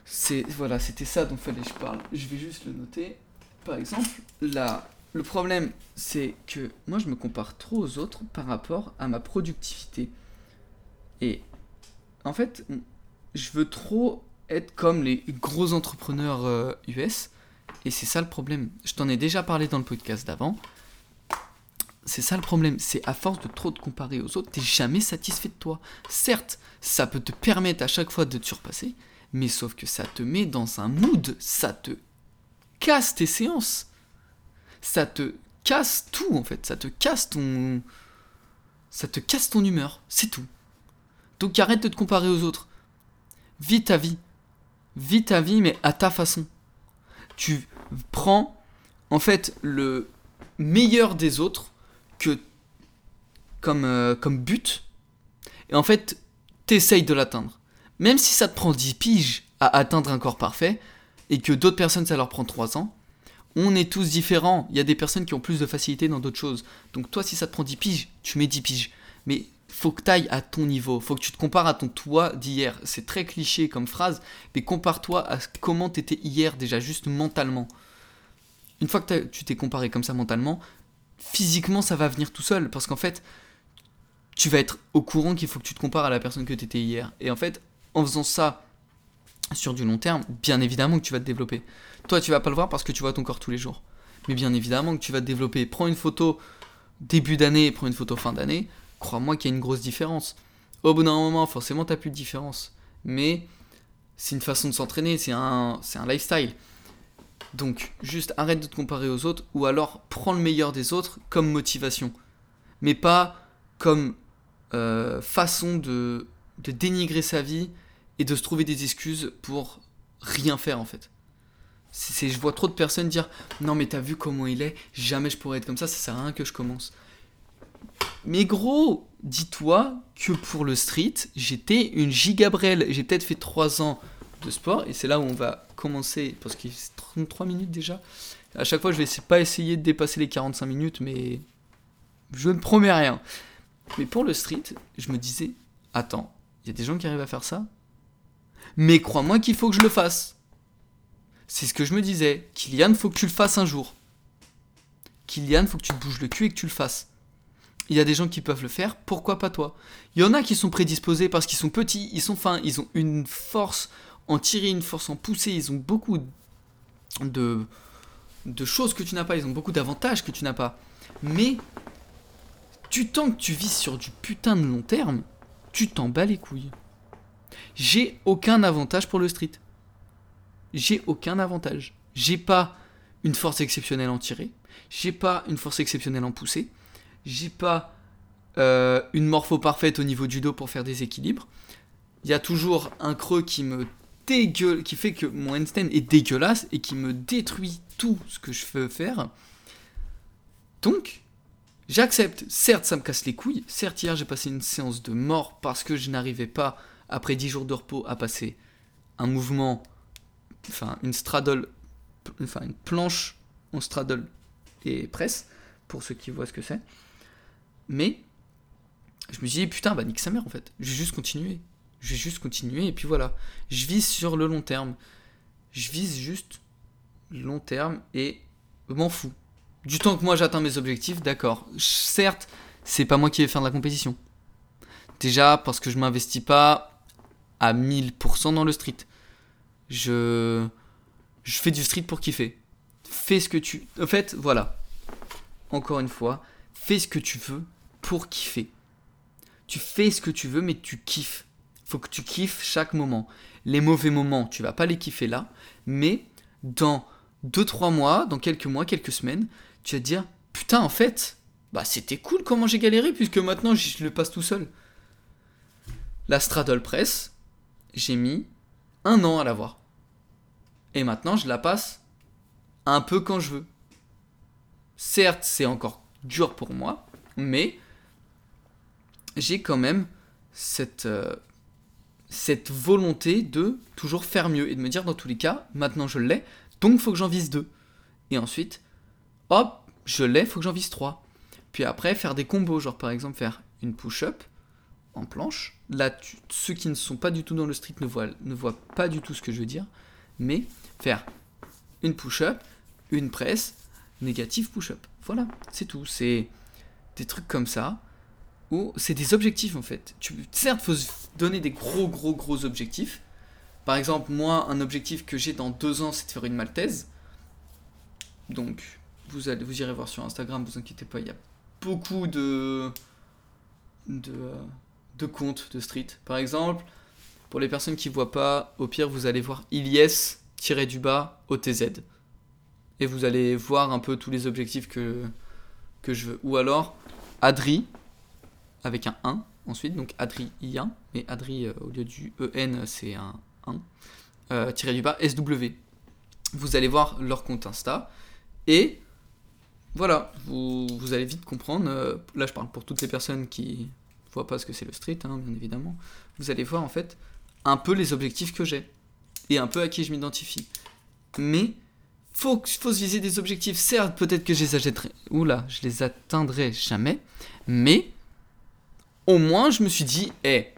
c'est voilà, c'était ça dont fallait que je parle. Je vais juste le noter. Par exemple, là, le problème, c'est que moi, je me compare trop aux autres par rapport à ma productivité. Et en fait, je veux trop être comme les gros entrepreneurs US. Euh, et c'est ça le problème. Je t'en ai déjà parlé dans le podcast d'avant. C'est ça le problème. C'est à force de trop te comparer aux autres, t'es jamais satisfait de toi. Certes, ça peut te permettre à chaque fois de te surpasser, mais sauf que ça te met dans un mood, ça te casse tes séances. Ça te casse tout en fait, ça te casse ton ça te casse ton humeur, c'est tout. Donc arrête de te comparer aux autres. Vis ta vie. Vis ta vie mais à ta façon. Tu prends en fait le meilleur des autres que comme, euh, comme but et en fait t'essayes de l'atteindre. Même si ça te prend 10 piges à atteindre un corps parfait, et que d'autres personnes ça leur prend 3 ans, on est tous différents. Il y a des personnes qui ont plus de facilité dans d'autres choses. Donc toi, si ça te prend 10 piges, tu mets 10 piges. Mais faut que tu ailles à ton niveau. Faut que tu te compares à ton toi d'hier. C'est très cliché comme phrase, mais compare-toi à comment tu étais hier déjà, juste mentalement. Une fois que tu t'es comparé comme ça mentalement, physiquement, ça va venir tout seul. Parce qu'en fait, tu vas être au courant qu'il faut que tu te compares à la personne que tu étais hier. Et en fait, en faisant ça sur du long terme, bien évidemment que tu vas te développer. Toi, tu vas pas le voir parce que tu vois ton corps tous les jours. Mais bien évidemment que tu vas te développer. Prends une photo début d'année prends une photo fin d'année. Crois-moi qu'il y a une grosse différence. Au bout d'un moment, forcément, tu n'as plus de différence. Mais c'est une façon de s'entraîner, c'est un, c'est un lifestyle. Donc, juste arrête de te comparer aux autres ou alors prends le meilleur des autres comme motivation. Mais pas comme euh, façon de, de dénigrer sa vie et de se trouver des excuses pour rien faire en fait. C'est, je vois trop de personnes dire non mais t'as vu comment il est, jamais je pourrais être comme ça, ça sert à rien que je commence. Mais gros, dis-toi que pour le street, j'étais une gigabrelle. J'ai peut-être fait 3 ans de sport et c'est là où on va commencer parce qu'il est 33 minutes déjà. À chaque fois, je vais pas essayer de dépasser les 45 minutes, mais je ne promets rien. Mais pour le street, je me disais attends, il y a des gens qui arrivent à faire ça? Mais crois-moi qu'il faut que je le fasse. C'est ce que je me disais. Kylian, faut que tu le fasses un jour. Kylian, faut que tu te bouges le cul et que tu le fasses. Il y a des gens qui peuvent le faire, pourquoi pas toi? Il y en a qui sont prédisposés parce qu'ils sont petits, ils sont fins, ils ont une force en tirer, une force en pousser, ils ont beaucoup de, choses que tu n'as pas, ils ont beaucoup d'avantages que tu n'as pas. Mais tu tant que tu vis sur du putain de long terme, tu t'en bats les couilles. J'ai aucun avantage pour le street. J'ai aucun avantage. J'ai pas une force exceptionnelle en tiré. J'ai pas une force exceptionnelle en poussée. J'ai pas euh, une morpho parfaite au niveau du dos pour faire des équilibres. Il y a toujours un creux qui me dégueule, qui fait que mon handstand est dégueulasse et qui me détruit tout ce que je veux faire. Donc, j'accepte. Certes, ça me casse les couilles. Certes, hier, j'ai passé une séance de mort parce que je n'arrivais pas après 10 jours de repos, à passer un mouvement, enfin une straddle, enfin une planche en straddle et presse, pour ceux qui voient ce que c'est. Mais je me dis, putain, bah nique sa mère en fait. Je vais juste continuer. Je vais juste continuer et puis voilà. Je vise sur le long terme. Je vise juste long terme et m'en fous. Du temps que moi j'atteins mes objectifs, d'accord. Certes, c'est pas moi qui vais faire de la compétition. Déjà parce que je m'investis pas à 1000% dans le street. Je, je fais du street pour kiffer. Fais ce que tu... En fait, voilà. Encore une fois, fais ce que tu veux pour kiffer. Tu fais ce que tu veux, mais tu kiffes. Faut que tu kiffes chaque moment. Les mauvais moments, tu vas pas les kiffer là, mais dans 2-3 mois, dans quelques mois, quelques semaines, tu vas te dire Putain, en fait, bah c'était cool comment j'ai galéré, puisque maintenant je le passe tout seul. La Straddle Press, j'ai mis un an à l'avoir. Et maintenant, je la passe un peu quand je veux. Certes, c'est encore dur pour moi, mais j'ai quand même cette, euh, cette volonté de toujours faire mieux et de me dire dans tous les cas, maintenant je l'ai, donc faut que j'en vise deux. Et ensuite, hop, je l'ai, faut que j'en vise trois. Puis après, faire des combos, genre par exemple faire une push-up en planche. Là, ceux qui ne sont pas du tout dans le street ne voient, ne voient pas du tout ce que je veux dire. Mais faire une push-up, une presse, négative push-up. Voilà, c'est tout. C'est des trucs comme ça où c'est des objectifs en fait. Tu, certes, faut se donner des gros, gros, gros objectifs. Par exemple, moi, un objectif que j'ai dans deux ans, c'est de faire une maltaise. Donc, vous, allez, vous irez voir sur Instagram, vous inquiétez pas, il y a beaucoup de, de, comptes de street. Par exemple, pour les personnes qui voient pas, au pire, vous allez voir Ilyes tiré du bas OTZ. Et vous allez voir un peu tous les objectifs que, que je veux. Ou alors, Adri, avec un 1 ensuite, donc Adri I1, mais Adri euh, au lieu du EN c'est un 1, euh, tiré du bas SW. Vous allez voir leur compte Insta et voilà, vous, vous allez vite comprendre. Euh, là, je parle pour toutes les personnes qui voient pas ce que c'est le street, hein, bien évidemment. Vous allez voir en fait un peu les objectifs que j'ai et un peu à qui je m'identifie. Mais faut, faut se viser des objectifs. Certes, peut-être que je les achèterai. Oula, je les atteindrai jamais. Mais au moins, je me suis dit, hé,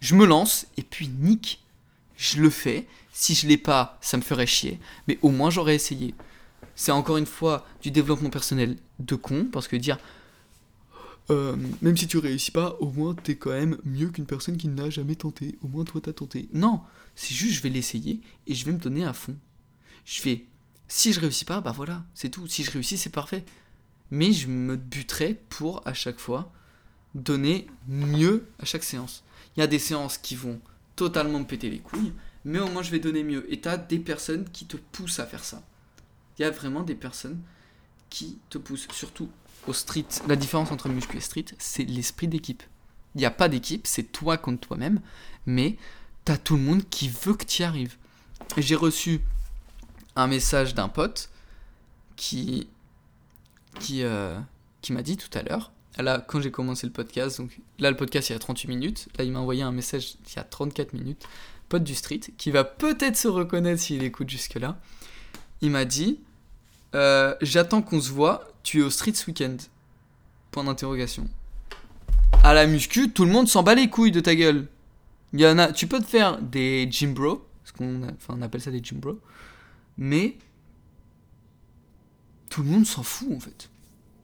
je me lance et puis nique, je le fais. Si je l'ai pas, ça me ferait chier. Mais au moins, j'aurais essayé. C'est encore une fois du développement personnel de con, parce que dire, euh, même si tu réussis pas, au moins t'es quand même mieux qu'une personne qui n'a jamais tenté. Au moins toi t'as tenté. Non, c'est juste je vais l'essayer et je vais me donner à fond. Je vais. Si je réussis pas, bah voilà, c'est tout. Si je réussis, c'est parfait. Mais je me buterai pour à chaque fois donner mieux à chaque séance. Il y a des séances qui vont totalement me péter les couilles, mais au moins je vais donner mieux. Et t'as des personnes qui te poussent à faire ça. Il y a vraiment des personnes qui te poussent, surtout au street. La différence entre muscu et street, c'est l'esprit d'équipe. Il n'y a pas d'équipe, c'est toi contre toi-même, mais t'as tout le monde qui veut que tu y arrives. J'ai reçu un message d'un pote qui, qui, euh, qui m'a dit tout à l'heure là, quand j'ai commencé le podcast, donc là, le podcast, il y a 38 minutes. Là, il m'a envoyé un message il y a 34 minutes. Pote du street, qui va peut-être se reconnaître s'il écoute jusque-là. Il m'a dit euh, J'attends qu'on se voit, tu es au street ce week-end Point d'interrogation. À la muscu, tout le monde s'en bat les couilles de ta gueule. Y en a, tu peux te faire des gym bro, qu'on on appelle ça des gym bro, mais tout le monde s'en fout en fait.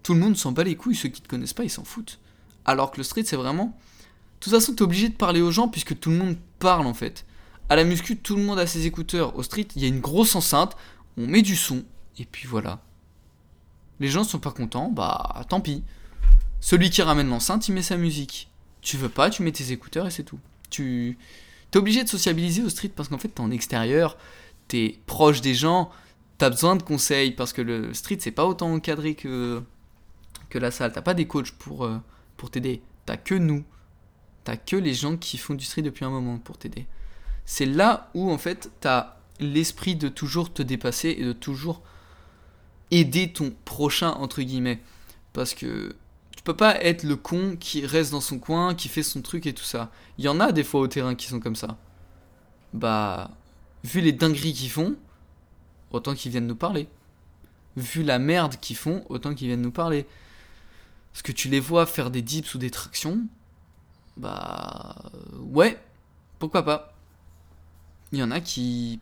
Tout le monde s'en bat les couilles, ceux qui te connaissent pas, ils s'en foutent. Alors que le street, c'est vraiment. De toute façon, t'es obligé de parler aux gens puisque tout le monde parle en fait. À la muscu, tout le monde a ses écouteurs. Au street, il y a une grosse enceinte, on met du son, et puis voilà. Les gens sont pas contents, bah tant pis. Celui qui ramène l'enceinte, il met sa musique. Tu veux pas, tu mets tes écouteurs et c'est tout. Tu t'es obligé de sociabiliser au street parce qu'en fait, t'es en extérieur, t'es proche des gens, t'as besoin de conseils parce que le street, c'est pas autant encadré que que la salle. T'as pas des coachs pour, euh, pour t'aider. T'as que nous. T'as que les gens qui font du street depuis un moment pour t'aider. C'est là où en fait t'as l'esprit de toujours te dépasser et de toujours aider ton prochain entre guillemets. Parce que tu peux pas être le con qui reste dans son coin, qui fait son truc et tout ça. Il y en a des fois au terrain qui sont comme ça. Bah, vu les dingueries qu'ils font, autant qu'ils viennent nous parler. Vu la merde qu'ils font, autant qu'ils viennent nous parler. Parce que tu les vois faire des dips ou des tractions, bah ouais, pourquoi pas. Il y en a qui...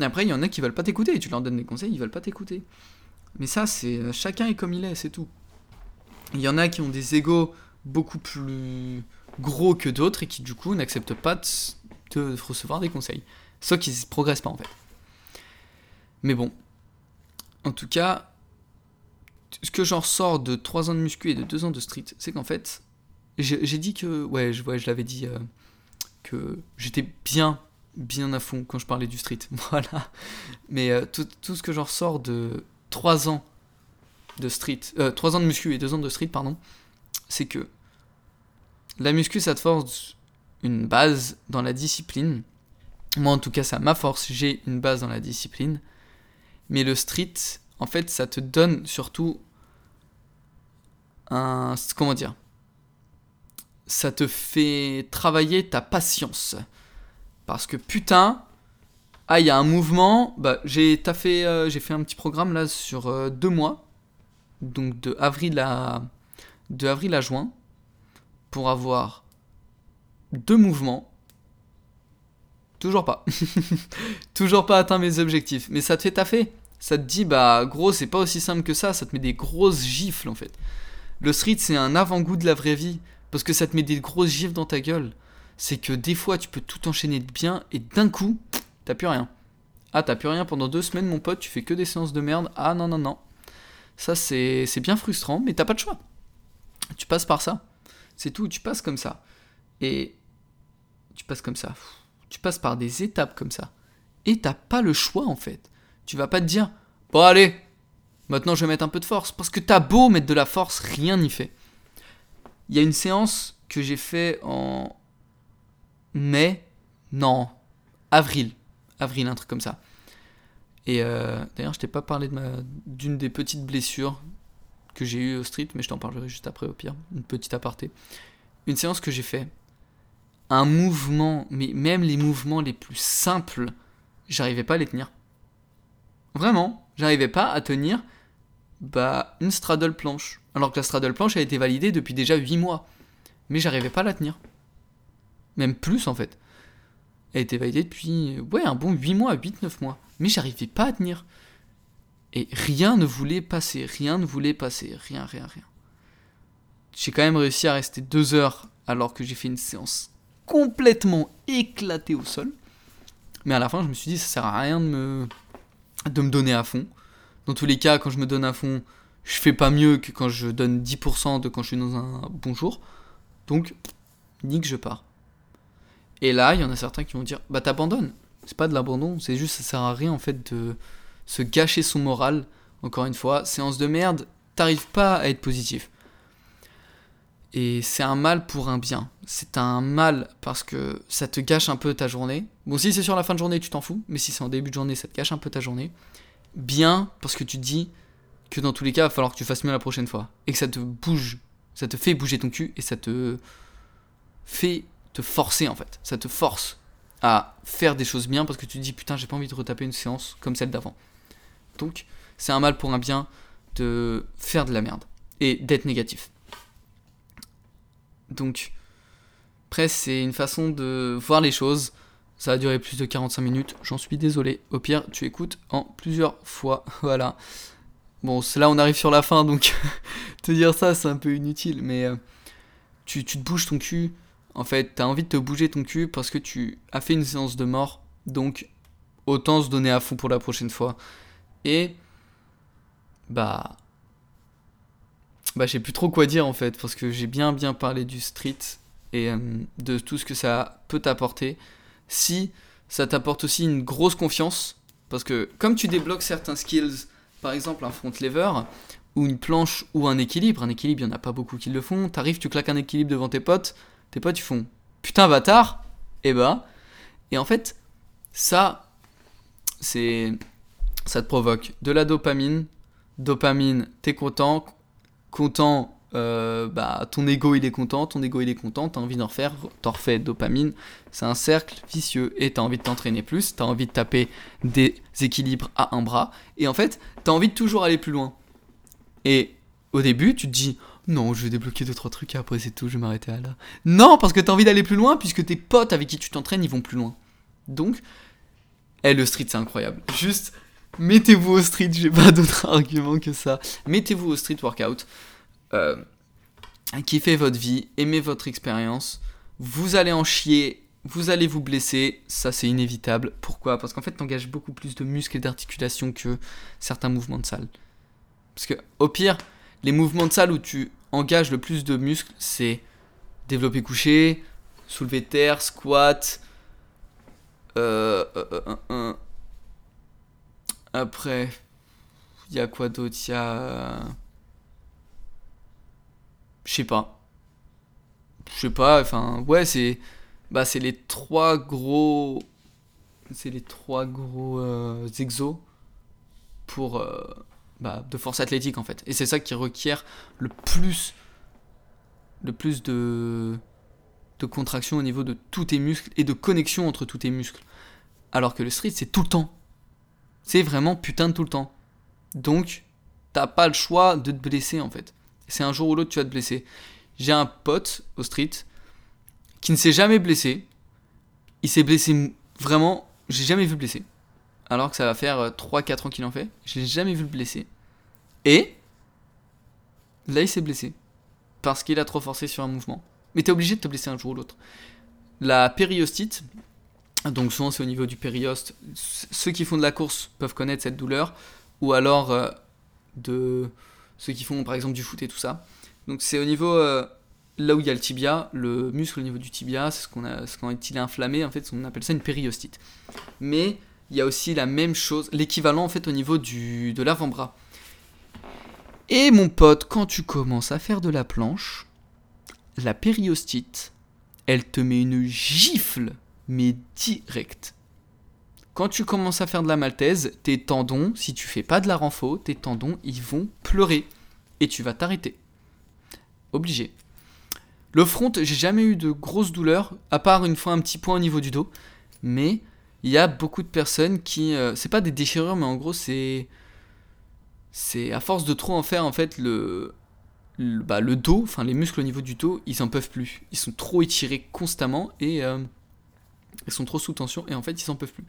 après, il y en a qui veulent pas t'écouter, tu leur donnes des conseils, ils veulent pas t'écouter. Mais ça, c'est chacun est comme il est, c'est tout. Il y en a qui ont des égos beaucoup plus gros que d'autres et qui du coup n'acceptent pas de, recevoir des conseils. Sauf qu'ils ne progressent pas en fait. Mais bon, en tout cas, ce que j'en ressors de 3 ans de muscu et de 2 ans de street, c'est qu'en fait, j'ai dit que, ouais, je, je l'avais dit, euh, que j'étais bien, bien à fond quand je parlais du street. Voilà. Mais euh, tout, tout, ce que j'en ressors de 3 ans de street, euh, 3 ans de muscu et 2 ans de street, pardon, c'est que la muscu, ça te force une base dans la discipline. Moi, en tout cas, ça m'a force. J'ai une base dans la discipline. Mais le street, en fait, ça te donne surtout un. Comment dire Ça te fait travailler ta patience. Parce que putain, ah, il y a un mouvement. Bah, j'ai fait, euh, j'ai fait un petit programme là sur euh, deux mois. Donc de avril à, de avril à juin pour avoir deux mouvements. Toujours pas. Toujours pas atteint mes objectifs. Mais ça te fait taffer. Ça te dit, bah gros, c'est pas aussi simple que ça. Ça te met des grosses gifles en fait. Le street, c'est un avant-goût de la vraie vie. Parce que ça te met des grosses gifles dans ta gueule. C'est que des fois, tu peux tout enchaîner de bien et d'un coup, t'as plus rien. Ah, t'as plus rien pendant deux semaines, mon pote, tu fais que des séances de merde. Ah non, non, non. Ça, c'est bien frustrant, mais t'as pas de choix. Tu passes par ça. C'est tout, tu passes comme ça. Et tu passes comme ça. Tu passes par des étapes comme ça. Et t'as pas le choix en fait. Tu vas pas te dire, bon allez, maintenant je vais mettre un peu de force. Parce que t'as beau mettre de la force, rien n'y fait. Il y a une séance que j'ai fait en mai, non, avril. Avril, un truc comme ça. Et euh, d'ailleurs, je t'ai pas parlé d'une des petites blessures que j'ai eu au street, mais je t'en parlerai juste après au pire, une petite aparté. Une séance que j'ai fait, un mouvement, mais même les mouvements les plus simples, j'arrivais pas à les tenir. Vraiment, j'arrivais pas à tenir bah, une straddle planche. Alors que la straddle planche a été validée depuis déjà 8 mois. Mais j'arrivais pas à la tenir. Même plus en fait. Elle a été validée depuis ouais, un bon 8 mois, 8-9 mois. Mais j'arrivais pas à tenir. Et rien ne voulait passer, rien ne voulait passer, rien, rien, rien. J'ai quand même réussi à rester deux heures alors que j'ai fait une séance complètement éclatée au sol. Mais à la fin, je me suis dit, ça sert à rien de me, de me donner à fond. Dans tous les cas, quand je me donne à fond, je fais pas mieux que quand je donne 10% de quand je suis dans un bon jour. Donc, nique, je pars. Et là, il y en a certains qui vont dire, bah t'abandonnes. C'est pas de l'abandon, c'est juste, ça sert à rien en fait de se gâcher son moral. Encore une fois, séance de merde, t'arrives pas à être positif. Et c'est un mal pour un bien. C'est un mal parce que ça te gâche un peu ta journée. Bon, si c'est sur la fin de journée, tu t'en fous. Mais si c'est en début de journée, ça te gâche un peu ta journée. Bien parce que tu te dis que dans tous les cas, il va falloir que tu fasses mieux la prochaine fois. Et que ça te bouge. Ça te fait bouger ton cul et ça te fait te forcer en fait. Ça te force à faire des choses bien parce que tu te dis putain, j'ai pas envie de retaper une séance comme celle d'avant. Donc, c'est un mal pour un bien de faire de la merde et d'être négatif. Donc, après, c'est une façon de voir les choses. Ça a duré plus de 45 minutes, j'en suis désolé. Au pire, tu écoutes en plusieurs fois. Voilà. Bon, là, on arrive sur la fin, donc te dire ça, c'est un peu inutile. Mais euh, tu, tu, te bouges ton cul. En fait, t'as envie de te bouger ton cul parce que tu as fait une séance de mort. Donc, autant se donner à fond pour la prochaine fois. Et bah bah j'ai plus trop quoi dire en fait parce que j'ai bien bien parlé du street et euh, de tout ce que ça peut t'apporter. Si ça t'apporte aussi une grosse confiance parce que comme tu débloques certains skills, par exemple un front lever ou une planche ou un équilibre, un équilibre il y en a pas beaucoup qui le font, t'arrives tu claques un équilibre devant tes potes, tes potes ils font putain bâtard et bah et en fait ça c'est ça te provoque de la dopamine. Dopamine, t'es content. Content, euh, bah, ton ego il est content. Ton ego il est content. T'as envie d'en refaire. T'en refais dopamine. C'est un cercle vicieux. Et t'as envie de t'entraîner plus. T'as envie de taper des équilibres à un bras. Et en fait, t'as envie de toujours aller plus loin. Et au début, tu te dis. Non, je vais débloquer 2 trois trucs et après c'est tout, je vais m'arrêter là. Non, parce que t'as envie d'aller plus loin puisque tes potes avec qui tu t'entraînes, ils vont plus loin. Donc, eh, le street, c'est incroyable. Juste, mettez-vous au street, j'ai pas d'autre argument que ça. Mettez-vous au street workout. Euh, kiffez votre vie, aimez votre expérience. Vous allez en chier, vous allez vous blesser, ça c'est inévitable. Pourquoi? Parce qu'en fait, t'engages beaucoup plus de muscles et d'articulations que certains mouvements de salle. Parce que, au pire, les mouvements de salle où tu engages le plus de muscles, c'est développer couché, soulever terre, squat. Euh, euh, euh, Après, il y a quoi d'autre? Il y a. Je sais pas. Je sais pas, enfin, ouais, c'est. Bah, c'est les trois gros. C'est les trois gros exos pour. Bah, de force athlétique en fait. Et c'est ça qui requiert le plus. Le plus de. De contraction au niveau de tous tes muscles et de connexion entre tous tes muscles. Alors que le street, c'est tout le temps. C'est vraiment putain de tout le temps. Donc, t'as pas le choix de te blesser en fait. C'est un jour ou l'autre tu vas te blesser. J'ai un pote au street qui ne s'est jamais blessé. Il s'est blessé vraiment, j'ai jamais vu blessé. Alors que ça va faire 3-4 euh, ans qu'il en fait. Je l'ai jamais vu le blesser. Et là il s'est blessé. Parce qu'il a trop forcé sur un mouvement. Mais t'es obligé de te blesser un jour ou l'autre. La périostite, donc souvent c'est au niveau du périoste. Ceux qui font de la course peuvent connaître cette douleur, ou alors euh, de ceux qui font par exemple du foot et tout ça. Donc c'est au niveau euh, là où il y a le tibia, le muscle au niveau du tibia, c'est ce qu'on a, quand il est inflammé en fait, on appelle ça une périostite. Mais il y a aussi la même chose, l'équivalent en fait au niveau de l'avant-bras. Et mon pote, quand tu commences à faire de la planche, la périostite, elle te met une gifle mais direct. Quand tu commences à faire de la maltaise, tes tendons, si tu fais pas de la renfo, tes tendons, ils vont pleurer. Et tu vas t'arrêter. Obligé. Le front, j'ai jamais eu de grosses douleurs, à part une fois un petit point au niveau du dos. Mais il y a beaucoup de personnes qui. Euh, c'est pas des déchirures, mais en gros, c'est. C'est à force de trop en faire, en fait, le. Le, bah, le dos, enfin les muscles au niveau du dos, ils en peuvent plus. Ils sont trop étirés constamment et. Euh, ils sont trop sous tension et en fait ils s'en peuvent plus.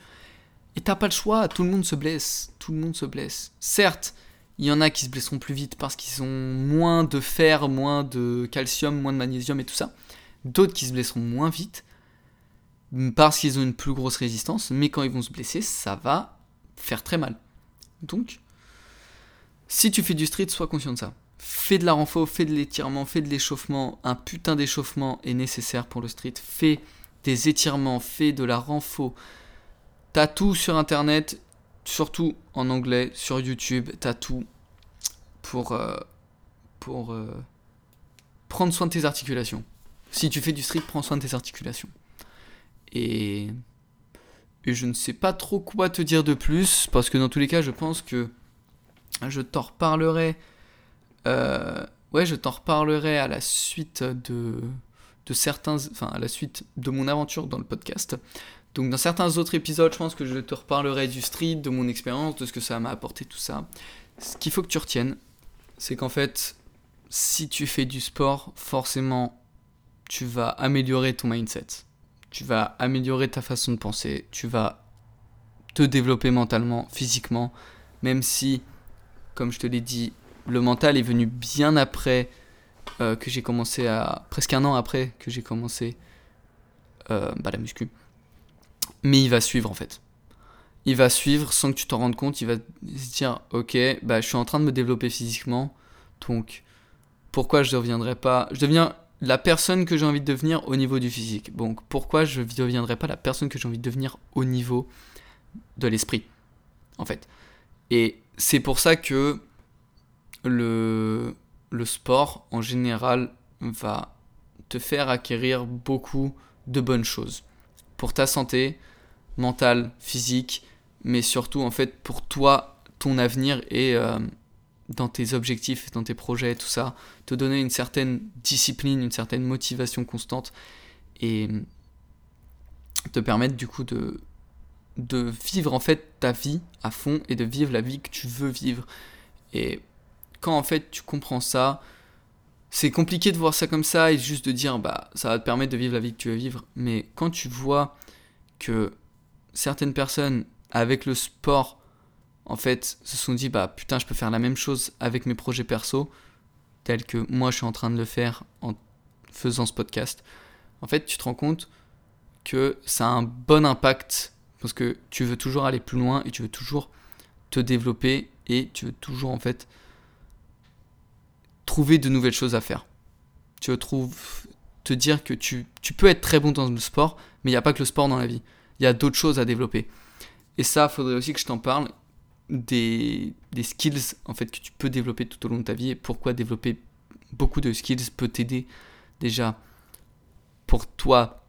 Et t'as pas le choix, tout le monde se blesse, tout le monde se blesse. Certes, il y en a qui se blesseront plus vite parce qu'ils ont moins de fer, moins de calcium, moins de magnésium et tout ça. D'autres qui se blesseront moins vite parce qu'ils ont une plus grosse résistance, mais quand ils vont se blesser, ça va faire très mal. Donc, si tu fais du street, sois conscient de ça. Fais de la renfort, fais de l'étirement, fais de l'échauffement. Un putain d'échauffement est nécessaire pour le street. Fais des étirements, fais de la renfo. T'as tout sur internet, surtout en anglais, sur YouTube, t'as tout pour, euh, pour euh, prendre soin de tes articulations. Si tu fais du street, prends soin de tes articulations. Et, et je ne sais pas trop quoi te dire de plus, parce que dans tous les cas, je pense que je t'en reparlerai. Euh, ouais, je t'en reparlerai à la suite de, de certains, enfin à la suite de mon aventure dans le podcast. Donc dans certains autres épisodes, je pense que je te reparlerai du street, de mon expérience, de ce que ça m'a apporté, tout ça. Ce qu'il faut que tu retiennes, c'est qu'en fait, si tu fais du sport, forcément, tu vas améliorer ton mindset. Tu vas améliorer ta façon de penser. Tu vas te développer mentalement, physiquement, même si, comme je te l'ai dit, le mental est venu bien après euh, que j'ai commencé à. presque un an après que j'ai commencé euh, bah, la muscu. Mais il va suivre en fait. Il va suivre sans que tu t'en rendes compte. Il va se dire Ok, bah, je suis en train de me développer physiquement. Donc, pourquoi je ne deviendrai pas. Je deviens la personne que j'ai envie de devenir au niveau du physique. Donc, pourquoi je ne deviendrai pas la personne que j'ai envie de devenir au niveau de l'esprit En fait. Et c'est pour ça que le, le sport en général va te faire acquérir beaucoup de bonnes choses. Pour ta santé mentale, physique, mais surtout en fait pour toi, ton avenir et euh, dans tes objectifs, dans tes projets, tout ça, te donner une certaine discipline, une certaine motivation constante et te permettre du coup de, de vivre en fait ta vie à fond et de vivre la vie que tu veux vivre. Et quand en fait tu comprends ça, c'est compliqué de voir ça comme ça et juste de dire bah ça va te permettre de vivre la vie que tu veux vivre. Mais quand tu vois que certaines personnes avec le sport en fait se sont dit bah putain je peux faire la même chose avec mes projets perso, tel que moi je suis en train de le faire en faisant ce podcast, en fait, tu te rends compte que ça a un bon impact parce que tu veux toujours aller plus loin et tu veux toujours te développer et tu veux toujours en fait trouver de nouvelles choses à faire. Tu veux te dire que tu, tu peux être très bon dans le sport, mais il n'y a pas que le sport dans la vie. Il y a d'autres choses à développer. Et ça, faudrait aussi que je t'en parle des, des, skills en fait que tu peux développer tout au long de ta vie et pourquoi développer beaucoup de skills peut t'aider déjà pour toi,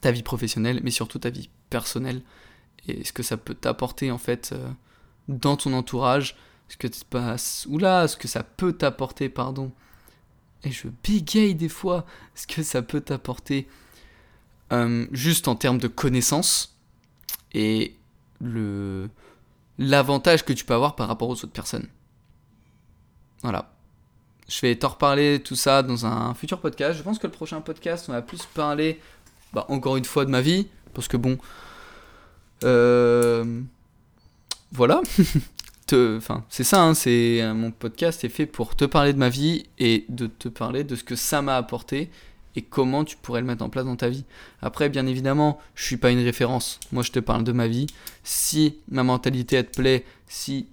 ta vie professionnelle, mais surtout ta vie personnelle et ce que ça peut t'apporter en fait euh, dans ton entourage, ce que tu passes, oula, ce que ça peut t'apporter, pardon. Et je bégaye des fois, ce que ça peut t'apporter euh, juste en termes de connaissances et le l'avantage que tu peux avoir par rapport aux autres personnes. Voilà. Je vais t'en reparler tout ça dans un futur podcast. Je pense que le prochain podcast, on va plus parler, bah, encore une fois, de ma vie. Parce que bon. Euh, voilà. Enfin, c'est ça, hein, c'est mon podcast est fait pour te parler de ma vie et de te parler de ce que ça m'a apporté et comment tu pourrais le mettre en place dans ta vie. Après, bien évidemment, je suis pas une référence. Moi, je te parle de ma vie. Si ma mentalité elle te plaît, si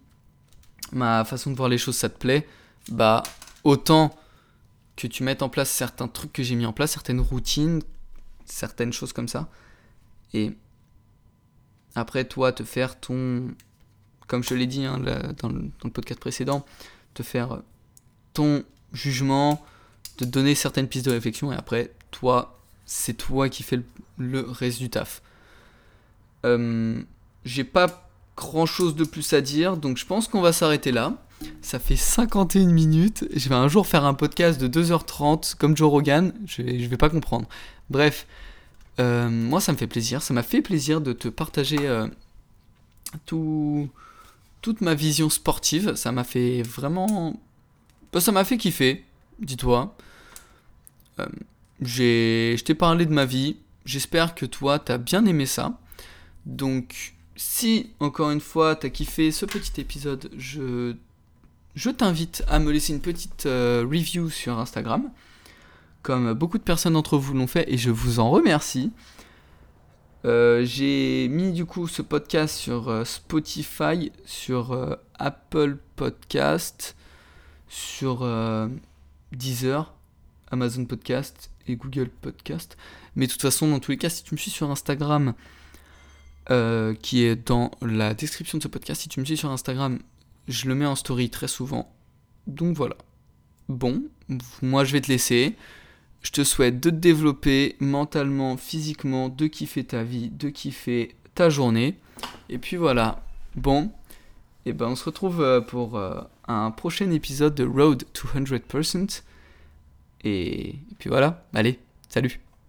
ma façon de voir les choses ça te plaît, bah autant que tu mettes en place certains trucs que j'ai mis en place, certaines routines, certaines choses comme ça. Et après, toi, te faire ton, comme je te l'ai dit hein, dans, le, podcast précédent, te faire ton jugement, de donner certaines pistes de réflexion et après, toi, c'est toi qui fais le, reste du taf. Euh, j'ai pas grand chose de plus à dire, donc je pense qu'on va s'arrêter là. Ça fait 51 minutes. Je vais un jour faire un podcast de 2h30 comme Joe Rogan. Je je vais pas comprendre. Bref, euh, moi ça me fait plaisir. Ça m'a fait plaisir de te partager euh, tout, toute ma vision sportive. Ça m'a fait vraiment. Bah, ça m'a fait kiffer, dis-toi. Euh, je t'ai parlé de ma vie. J'espère que toi, t'as bien aimé ça. Donc, si, encore une fois, t'as kiffé ce petit épisode, je, je t'invite à me laisser une petite euh, review sur Instagram. Comme beaucoup de personnes d'entre vous l'ont fait, et je vous en remercie. Euh, j'ai mis du coup ce podcast sur Spotify, sur Apple Podcast, sur Deezer Amazon Podcast et Google Podcast. Mais de toute façon, dans tous les cas, si tu me suis sur Instagram, euh, qui est dans la description de ce podcast, si tu me suis sur Instagram, je le mets en story très souvent. Donc voilà. Bon, moi je vais te laisser. Je te souhaite de te développer mentalement, physiquement, de kiffer ta vie, de kiffer ta journée. Et puis voilà. Bon, et ben on se retrouve euh, pour euh, un prochain épisode de Road to 100%. Et, puis voilà, allez, salut